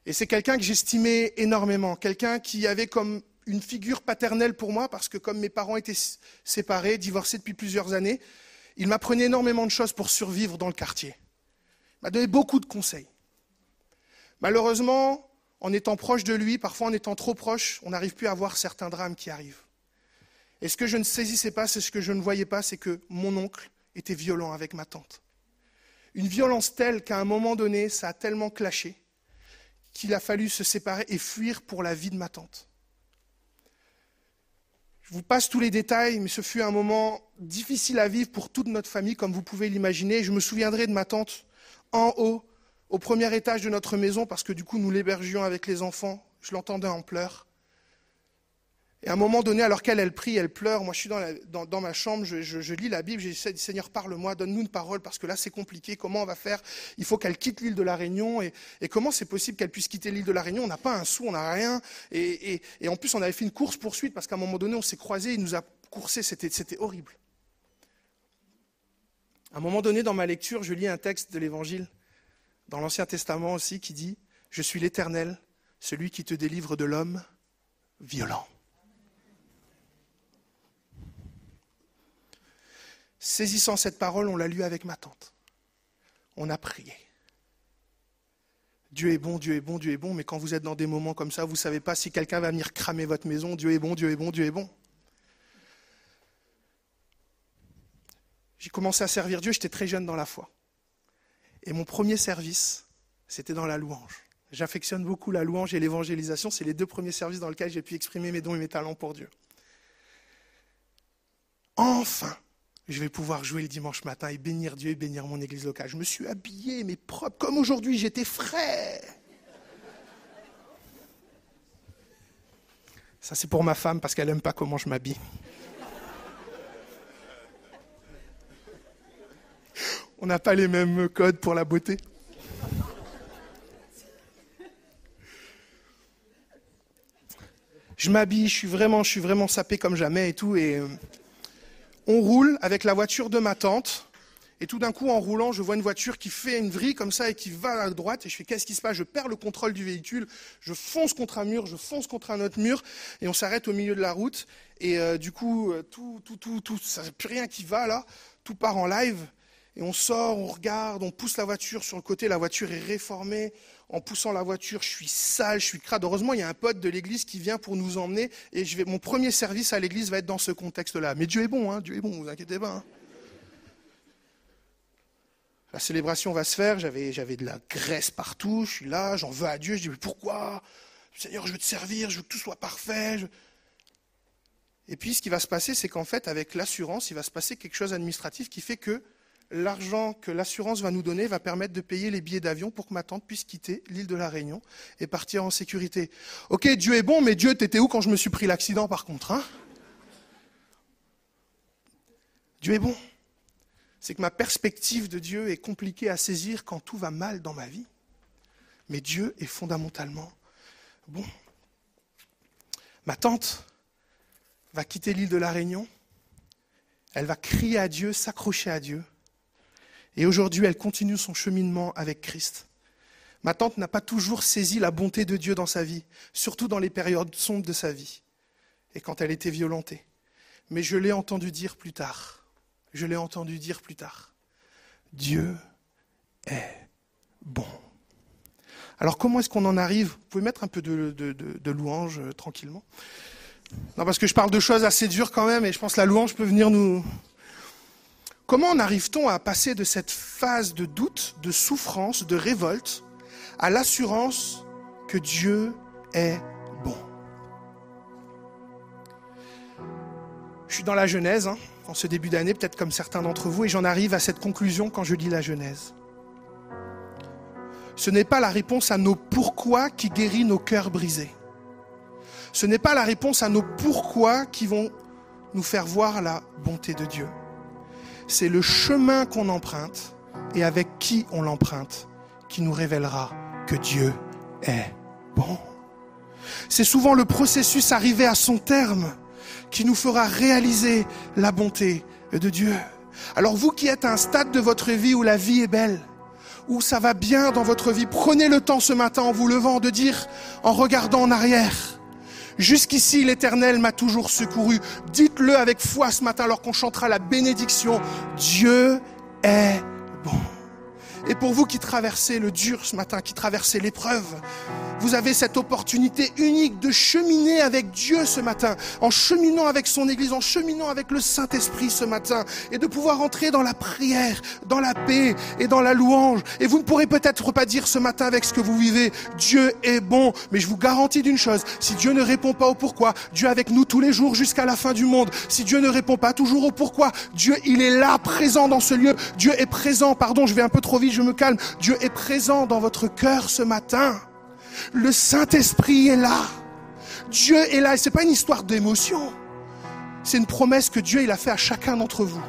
Et c'est quelqu'un que j'estimais énormément, quelqu'un qui avait comme une figure paternelle pour moi, parce que comme mes parents étaient séparés, divorcés depuis plusieurs années, il m'apprenait énormément de choses pour survivre dans le quartier. Il m'a donné beaucoup de conseils. Malheureusement, en étant proche de lui, parfois en étant trop proche, on n'arrive plus à voir certains drames qui arrivent. Et ce que je ne saisissais pas, c'est ce que je ne voyais pas, c'est que mon oncle était violent avec ma tante. Une violence telle qu'à un moment donné, ça a tellement clashé qu'il a fallu se séparer et fuir pour la vie de ma tante. Je vous passe tous les détails, mais ce fut un moment difficile à vivre pour toute notre famille, comme vous pouvez l'imaginer. Je me souviendrai de ma tante en haut, au premier étage de notre maison, parce que du coup nous l'hébergions avec les enfants. Je l'entendais en pleurs. Et à un moment donné, alors qu'elle, elle prie, elle pleure, moi je suis dans, ma chambre, je, je- je lis la Bible, j'essaie de Seigneur, parle-moi, donne-nous une parole, parce que là c'est compliqué, comment on va faire? Il faut qu'elle quitte l'île de la Réunion, et, comment c'est possible qu'elle puisse quitter l'île de la Réunion? On n'a pas un sou, on n'a rien, et, en plus on avait fait une course-poursuite, parce qu'à un moment donné on s'est croisés, il nous a coursé, c'était horrible. À un moment donné, dans ma lecture, je lis un texte de l'Évangile, dans l'Ancien Testament aussi, qui dit Je suis l'Éternel, celui qui te délivre de l'homme violent. Saisissant cette parole, on l'a lu avec ma tante. On a prié. Dieu est bon, Dieu est bon, Dieu est bon, mais quand vous êtes dans des moments comme ça, vous ne savez pas si quelqu'un va venir cramer votre maison. Dieu est bon, Dieu est bon, Dieu est bon. J'ai commencé à servir Dieu, j'étais très jeune dans la foi. Et mon premier service, c'était dans la louange. J'affectionne beaucoup la louange et l'évangélisation. C'est les deux premiers services dans lesquels j'ai pu exprimer mes dons et mes talents pour Dieu. Enfin, je vais pouvoir jouer le dimanche matin et bénir Dieu et bénir mon église locale. Je me suis habillé, mais propre, comme aujourd'hui, j'étais frais. Ça, c'est pour ma femme parce qu'elle n'aime pas comment je m'habille. On n'a pas les mêmes codes pour la beauté. Je m'habille, je suis vraiment, je suis vraiment sapé comme jamais et tout. Et euh, on roule avec la voiture de ma tante. Et tout d'un coup, en roulant, je vois une voiture qui fait une vrille comme ça et qui va à droite. Et je fais qu'est-ce qui se passe? Je perds le contrôle du véhicule. Je fonce contre un mur, je fonce contre un autre mur. Et on s'arrête au milieu de la route. Et euh, du coup, euh, tout, tout, tout, tout, ça, plus rien qui va là. Tout part en live. Et on sort, on regarde, on pousse la voiture sur le côté. La voiture est réformée. En poussant la voiture, je suis sale, je suis crade. Heureusement, il y a un pote de l'église qui vient pour nous emmener. Et mon premier service à l'église va être dans ce contexte-là. Mais Dieu est bon, hein, Dieu est bon, vous inquiétez pas. hein. La célébration va se faire, j'avais, de la graisse partout, je suis là, j'en veux à Dieu, je dis mais pourquoi? Seigneur, je veux te servir, je veux que tout soit parfait. Et puis ce qui va se passer, c'est qu'en fait, avec l'assurance, il va se passer quelque chose d'administratif qui fait que l'argent que l'assurance va nous donner va permettre de payer les billets d'avion pour que ma tante puisse quitter l'île de la Réunion et partir en sécurité. Ok, Dieu est bon, mais Dieu, t'étais où quand je me suis pris l'accident par contre hein? Dieu est bon. C'est que ma perspective de Dieu est compliquée à saisir quand tout va mal dans ma vie. Mais Dieu est fondamentalement bon. Ma tante va quitter l'île de la Réunion. Elle va crier à Dieu, s'accrocher à Dieu. Et aujourd'hui, elle continue son cheminement avec Christ. Ma tante n'a pas toujours saisi la bonté de Dieu dans sa vie, surtout dans les périodes sombres de sa vie et quand elle était violentée. Mais je l'ai entendu dire plus tard, je l'ai entendu dire plus tard, Dieu est bon. Alors comment est-ce qu'on en arrive? Vous pouvez mettre un peu de, louange euh, tranquillement Non, parce que je parle de choses assez dures quand même, et je pense que la louange peut venir nous... Comment en arrive-t-on à passer de cette phase de doute, de souffrance, de révolte, à l'assurance que Dieu est bon? Je suis dans la Genèse, hein, en ce début d'année, peut-être comme certains d'entre vous, et j'en arrive à cette conclusion quand je lis la Genèse. Ce n'est pas la réponse à nos pourquoi qui guérit nos cœurs brisés. Ce n'est pas la réponse à nos pourquoi qui vont nous faire voir la bonté de Dieu. C'est le chemin qu'on emprunte et avec qui on l'emprunte qui nous révélera que Dieu est bon. C'est souvent le processus arrivé à son terme qui nous fera réaliser la bonté de Dieu. Alors vous qui êtes à un stade de votre vie où la vie est belle, où ça va bien dans votre vie, prenez le temps ce matin en vous levant de dire, en regardant en arrière, Jusqu'ici, l'Éternel m'a toujours secouru. Dites-le avec foi ce matin alors qu'on chantera la bénédiction. Dieu est bon. Et pour vous qui traversez le dur ce matin, qui traversez l'épreuve, vous avez cette opportunité unique de cheminer avec Dieu ce matin, en cheminant avec son Église, en cheminant avec le Saint-Esprit ce matin, et de pouvoir entrer dans la prière, dans la paix et dans la louange. Et vous ne pourrez peut-être pas dire ce matin avec ce que vous vivez, Dieu est bon, mais je vous garantis d'une chose, si Dieu ne répond pas au pourquoi, Dieu est avec nous tous les jours jusqu'à la fin du monde. Si Dieu ne répond pas toujours au pourquoi, Dieu, il est là, présent dans ce lieu. Dieu est présent, pardon, je vais un peu trop vite, je me calme. Dieu est présent dans votre cœur ce matin. Le Saint-Esprit est là. Dieu est là et c'est pas une histoire d'émotion. C'est une promesse que Dieu il a fait à chacun d'entre vous.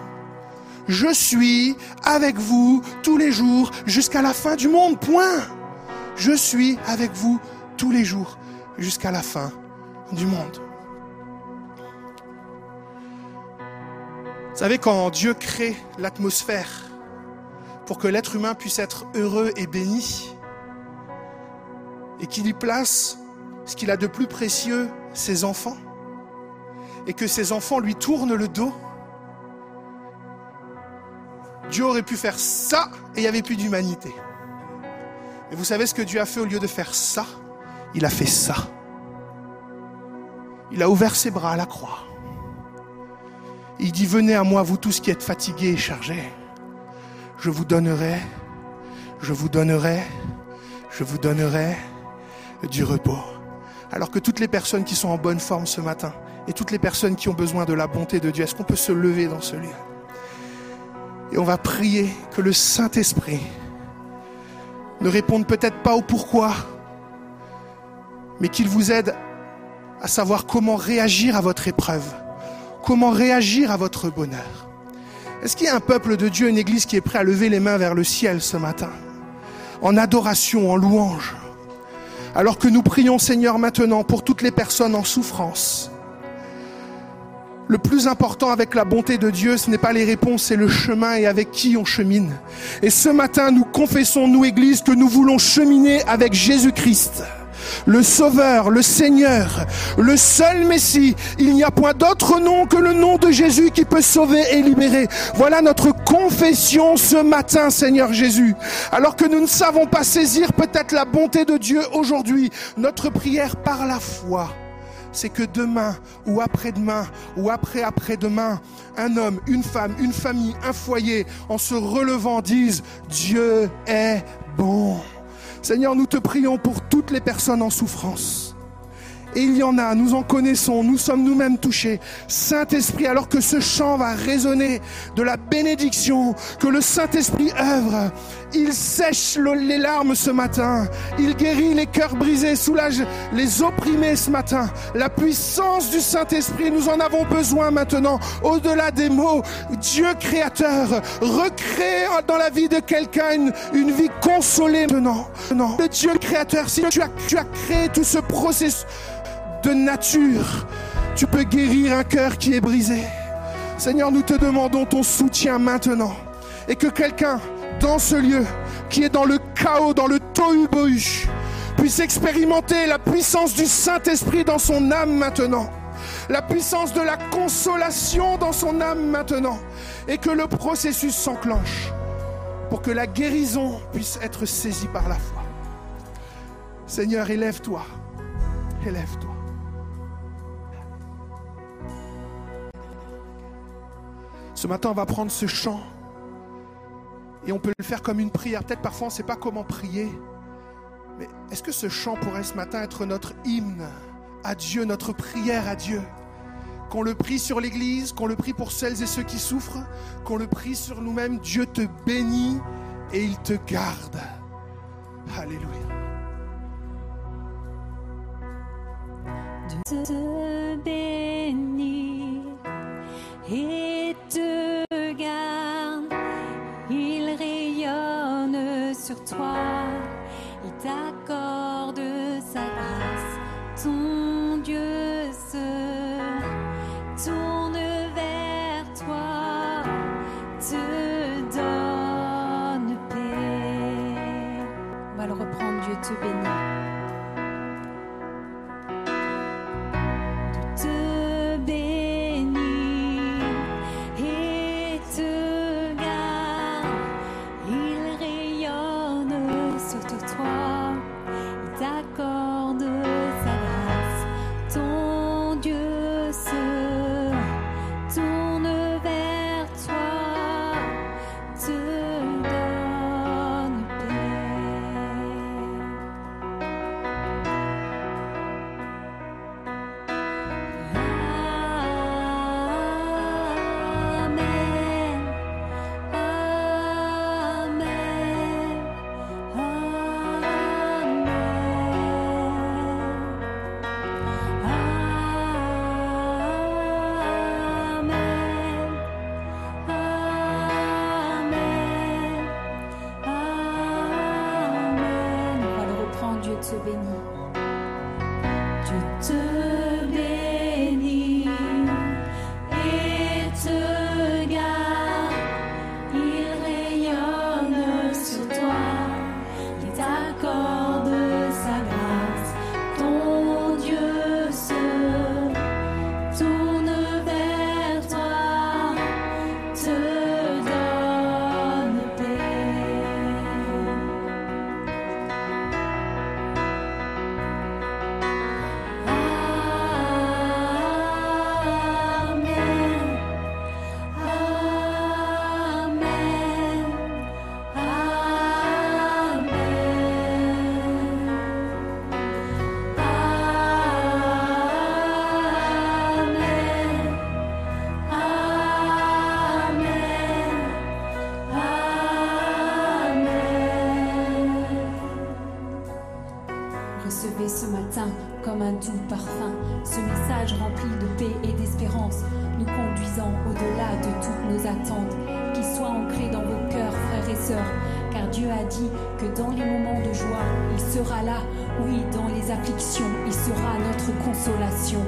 Je suis avec vous tous les jours jusqu'à la fin du monde. Point. Je suis avec vous tous les jours jusqu'à la fin du monde. Vous savez, quand Dieu crée l'atmosphère pour que l'être humain puisse être heureux et béni, et qu'il y place ce qu'il a de plus précieux, ses enfants, et que ses enfants lui tournent le dos, Dieu aurait pu faire ça et il n'y avait plus d'humanité. Et vous savez ce que Dieu a fait au lieu de faire ça? Il a fait ça. Il a ouvert ses bras à la croix. Il dit, venez à moi, vous tous qui êtes fatigués et chargés. Je vous donnerai, je vous donnerai, je vous donnerai du repos. Alors que toutes les personnes qui sont en bonne forme ce matin et toutes les personnes qui ont besoin de la bonté de Dieu, est-ce qu'on peut se lever dans ce lieu? Et on va prier que le Saint-Esprit ne réponde peut-être pas au pourquoi, mais qu'il vous aide à savoir comment réagir à votre épreuve, comment réagir à votre bonheur. Est-ce qu'il y a un peuple de Dieu, une église qui est prêt à lever les mains vers le ciel ce matin, en adoration, en louange? Alors que nous prions Seigneur maintenant pour toutes les personnes en souffrance. Le plus important avec la bonté de Dieu, ce n'est pas les réponses, c'est le chemin et avec qui on chemine. Et ce matin, nous confessons, nous, Église, que nous voulons cheminer avec Jésus-Christ le Sauveur, le Seigneur, le seul Messie. Il n'y a point d'autre nom que le nom de Jésus qui peut sauver et libérer. Voilà notre confession ce matin, Seigneur Jésus. Alors que nous ne savons pas saisir peut-être la bonté de Dieu aujourd'hui, notre prière par la foi c'est que demain ou après-demain ou après-après-demain, un homme, une femme, une famille, un foyer, en se relevant, disent Dieu est bon. Seigneur, nous te prions pour toutes les personnes en souffrance. Et il y en a, nous en connaissons, nous sommes nous-mêmes touchés. Saint-Esprit, alors que ce chant va résonner de la bénédiction, que le Saint-Esprit œuvre, il sèche les larmes ce matin, il guérit les cœurs brisés, soulage les opprimés ce matin. La puissance du Saint-Esprit, nous en avons besoin maintenant, au-delà des mots. Dieu créateur, recrée dans la vie de quelqu'un une, vie consolée maintenant. Non. Dieu créateur, si tu as, tu as créé tout ce processus, de nature, tu peux guérir un cœur qui est brisé. Seigneur, nous te demandons ton soutien maintenant. Et que quelqu'un dans ce lieu, qui est dans le chaos, dans le tohu-bohu, puisse expérimenter la puissance du Saint-Esprit dans son âme maintenant. La puissance de la consolation dans son âme maintenant. Et que le processus s'enclenche pour que la guérison puisse être saisie par la foi. Seigneur, élève-toi. Élève-toi. Ce matin, on va prendre ce chant et on peut le faire comme une prière. Peut-être parfois on ne sait pas comment prier. Mais est-ce que ce chant pourrait ce matin être notre hymne à Dieu, notre prière à Dieu? Qu'on le prie sur l'Église, qu'on le prie pour celles et ceux qui souffrent, qu'on le prie sur nous-mêmes. Dieu te bénit et il te garde. Alléluia. Dieu te bénit et te garde. Sur toi, il t'accorde sa grâce. Ton Dieu se tourne vers toi, te donne paix. On va le reprendre, Dieu te bénit. tout parfum, ce message rempli de paix et d'espérance, nous conduisant au-delà de toutes nos attentes, qu'il soit ancré dans vos cœurs, frères et sœurs, car Dieu a dit que dans les moments de joie, il sera là, oui, dans les afflictions, il sera notre consolation.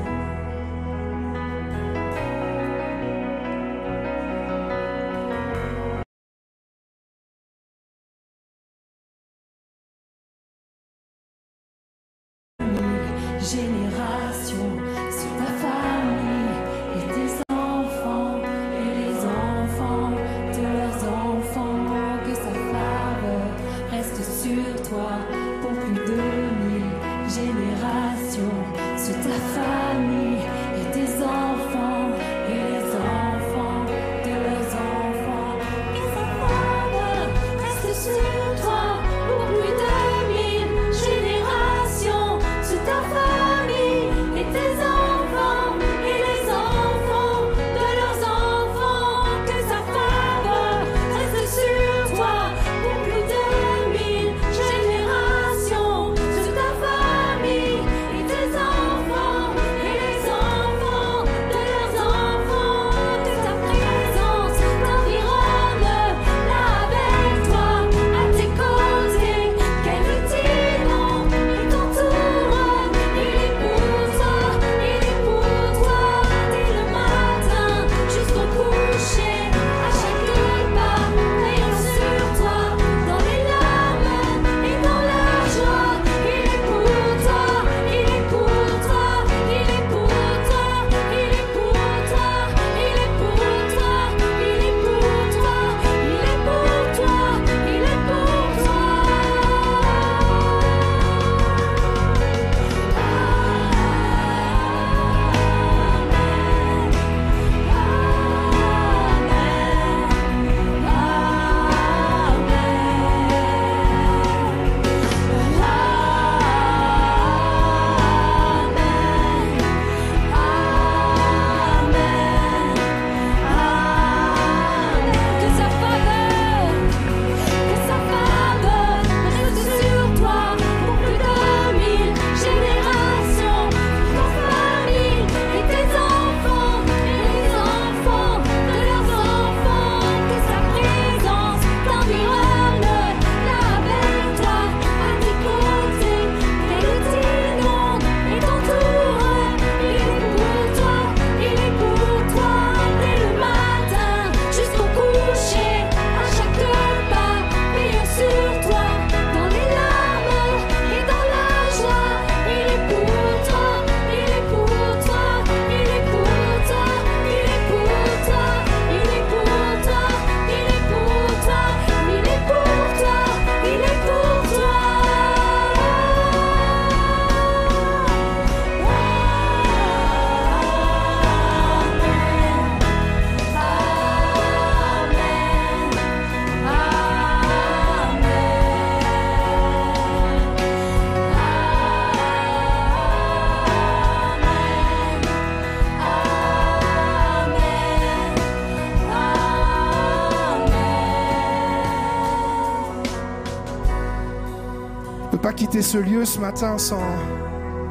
ce lieu ce matin sans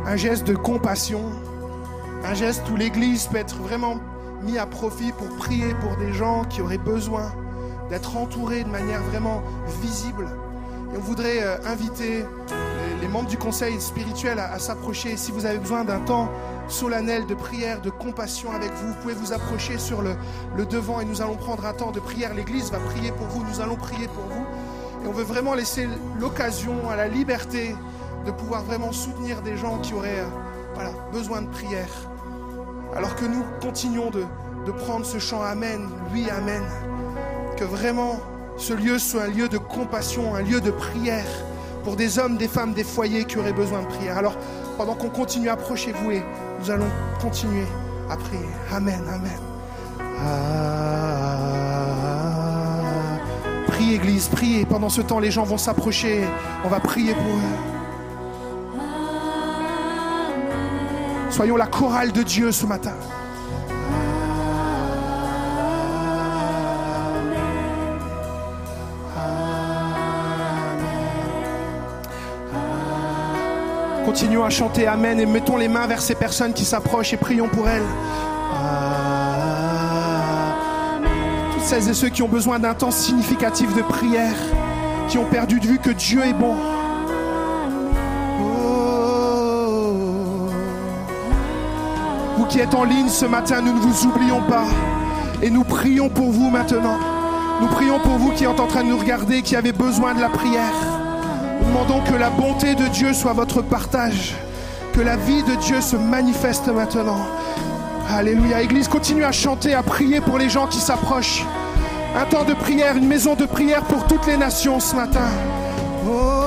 un geste de compassion, un geste où l'Église peut être vraiment mise à profit pour prier pour des gens qui auraient besoin d'être entourés de manière vraiment visible. Et on voudrait euh, inviter les, membres du conseil spirituel à, s'approcher. Si vous avez besoin d'un temps solennel de prière, de compassion avec vous, vous pouvez vous approcher sur le devant et nous allons prendre un temps de prière. L'Église va prier pour vous, nous allons prier pour vous on veut vraiment laisser l'occasion à la liberté de pouvoir vraiment soutenir des gens qui auraient euh, besoin de prière. Alors que nous continuons de, prendre ce chant Amen, oui Amen. Que vraiment ce lieu soit un lieu de compassion, un lieu de prière pour des hommes, des femmes, des foyers qui auraient besoin de prière. Alors pendant qu'on continue, à approchez-vous et nous allons continuer à prier. Amen. amen. Prie, Église, priez. Pendant ce temps, les gens vont s'approcher. On va prier pour eux. Soyons la chorale de Dieu ce matin. Continuons à chanter Amen et mettons les mains vers ces personnes qui s'approchent et prions pour elles. Celles et ceux qui ont besoin d'un temps significatif de prière, qui ont perdu de vue que Dieu est bon. Oh. Vous qui êtes en ligne ce matin, nous ne vous oublions pas. Et nous prions pour vous maintenant. Nous prions pour vous qui êtes en train de nous regarder, qui avez besoin de la prière. Nous demandons que la bonté de Dieu soit votre partage. Que la vie de Dieu se manifeste maintenant. Alléluia. Église, continue à chanter, à prier pour les gens qui s'approchent. Un temps de prière, une maison de prière pour toutes les nations ce matin. Oh.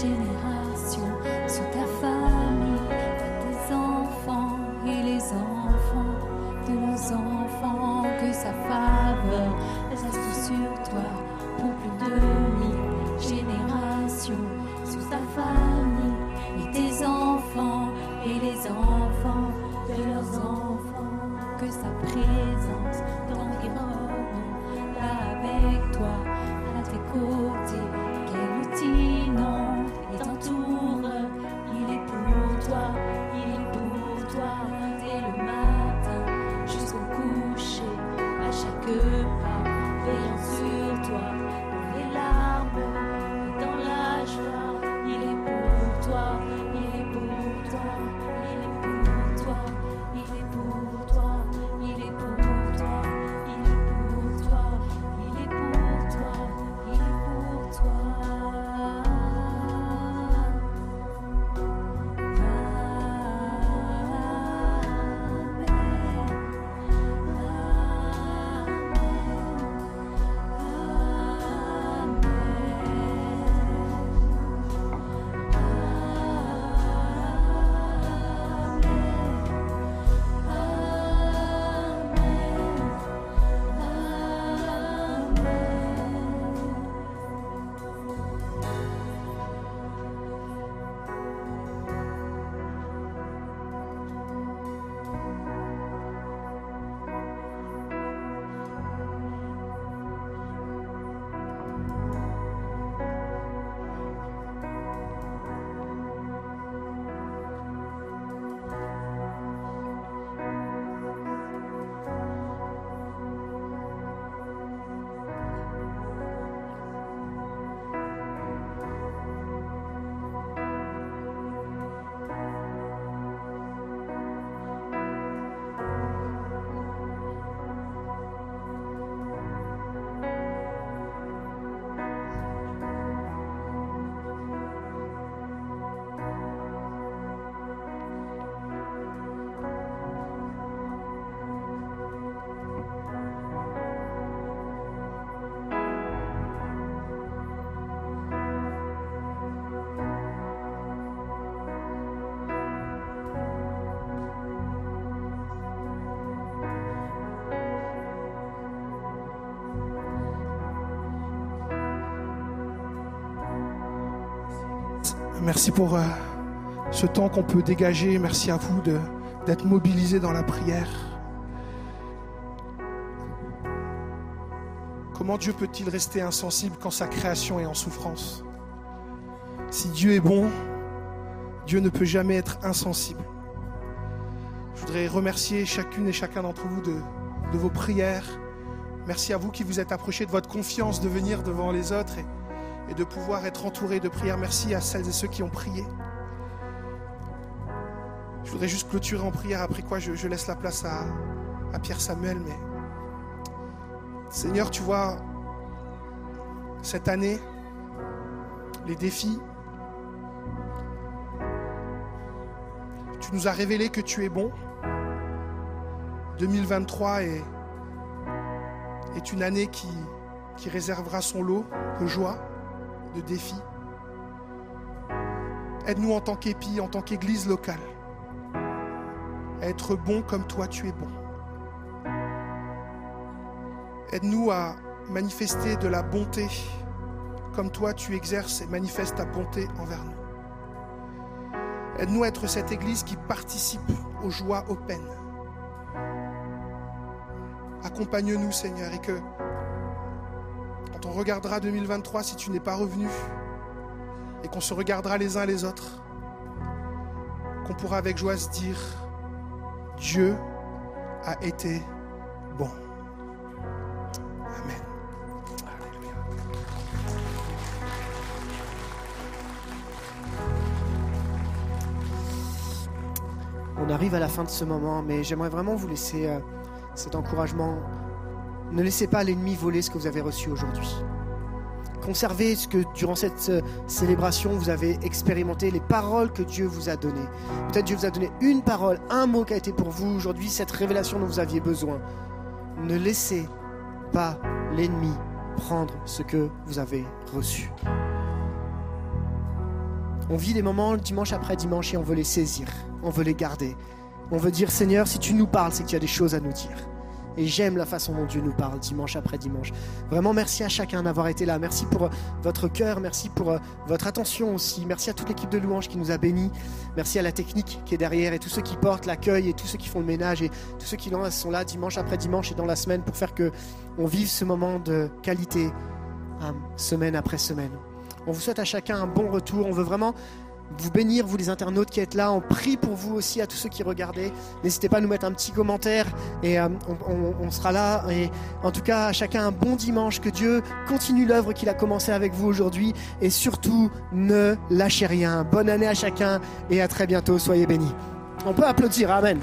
Générations, sur ta famille tes enfants et les enfants de leurs enfants, que sa faveur reste sur toi pour plus de Merci pour euh, ce temps qu'on peut dégager. Merci à vous d'être mobilisés dans la prière. Comment Dieu peut-il rester insensible quand sa création est en souffrance? Si Dieu est bon, Dieu ne peut jamais être insensible. Je voudrais remercier chacune et chacun d'entre vous de, vos prières. Merci à vous qui vous êtes approchés de votre confiance de venir devant les autres et de pouvoir être entourés de prières. Merci à celles et ceux qui ont prié. Je voudrais juste clôturer en prière, après quoi je, je laisse la place à, à Pierre Samuel. Mais Seigneur, tu vois, cette année, les défis, tu nous as révélé que tu es bon. 2023 est, est une année qui, qui réservera son lot de joie, de défis. Aide-nous en tant qu'épi, en tant qu'église locale, à être bon comme toi tu es bon. Aide-nous à manifester de la bonté comme toi tu exerces et manifestes ta bonté envers nous. Aide-nous à être cette église qui participe aux joies, aux peines. Accompagne-nous Seigneur et que regardera 2023 si tu n'es pas revenu et qu'on se regardera les uns les autres, qu'on pourra avec joie se dire Dieu a été bon. Amen. On arrive à la fin de ce moment, mais j'aimerais vraiment vous laisser euh, cet encouragement. Ne laissez pas l'ennemi voler ce que vous avez reçu aujourd'hui. Conservez ce que durant cette euh, célébration vous avez expérimenté, les paroles que Dieu vous a données. Peut-être Dieu vous a donné une parole, un mot qui a été pour vous aujourd'hui, cette révélation dont vous aviez besoin. Ne laissez pas l'ennemi prendre ce que vous avez reçu. On vit des moments dimanche après dimanche et on veut les saisir, on veut les garder. On veut dire Seigneur, si tu nous parles, c'est qu'il y a des choses à nous dire. Et j'aime la façon dont Dieu nous parle dimanche après dimanche. Vraiment, merci à chacun d'avoir été là. Merci pour euh, votre cœur, merci pour euh, votre attention aussi. Merci à toute l'équipe de louanges qui nous a bénis. Merci à la technique qui est derrière et tous ceux qui portent l'accueil et tous ceux qui font le ménage et tous ceux qui sont là dimanche après dimanche et dans la semaine pour faire que on vive ce moment de qualité euh, semaine après semaine. On vous souhaite à chacun un bon retour. On veut vraiment vous bénir, vous les internautes qui êtes là. On prie pour vous aussi, à tous ceux qui regardez. N'hésitez pas à nous mettre un petit commentaire et euh, on, sera là. Et en tout cas, à chacun un bon dimanche. Que Dieu continue l'œuvre qu'il a commencé avec vous aujourd'hui. Et surtout, ne lâchez rien. Bonne année à chacun et à très bientôt. Soyez bénis. On peut applaudir. Amen.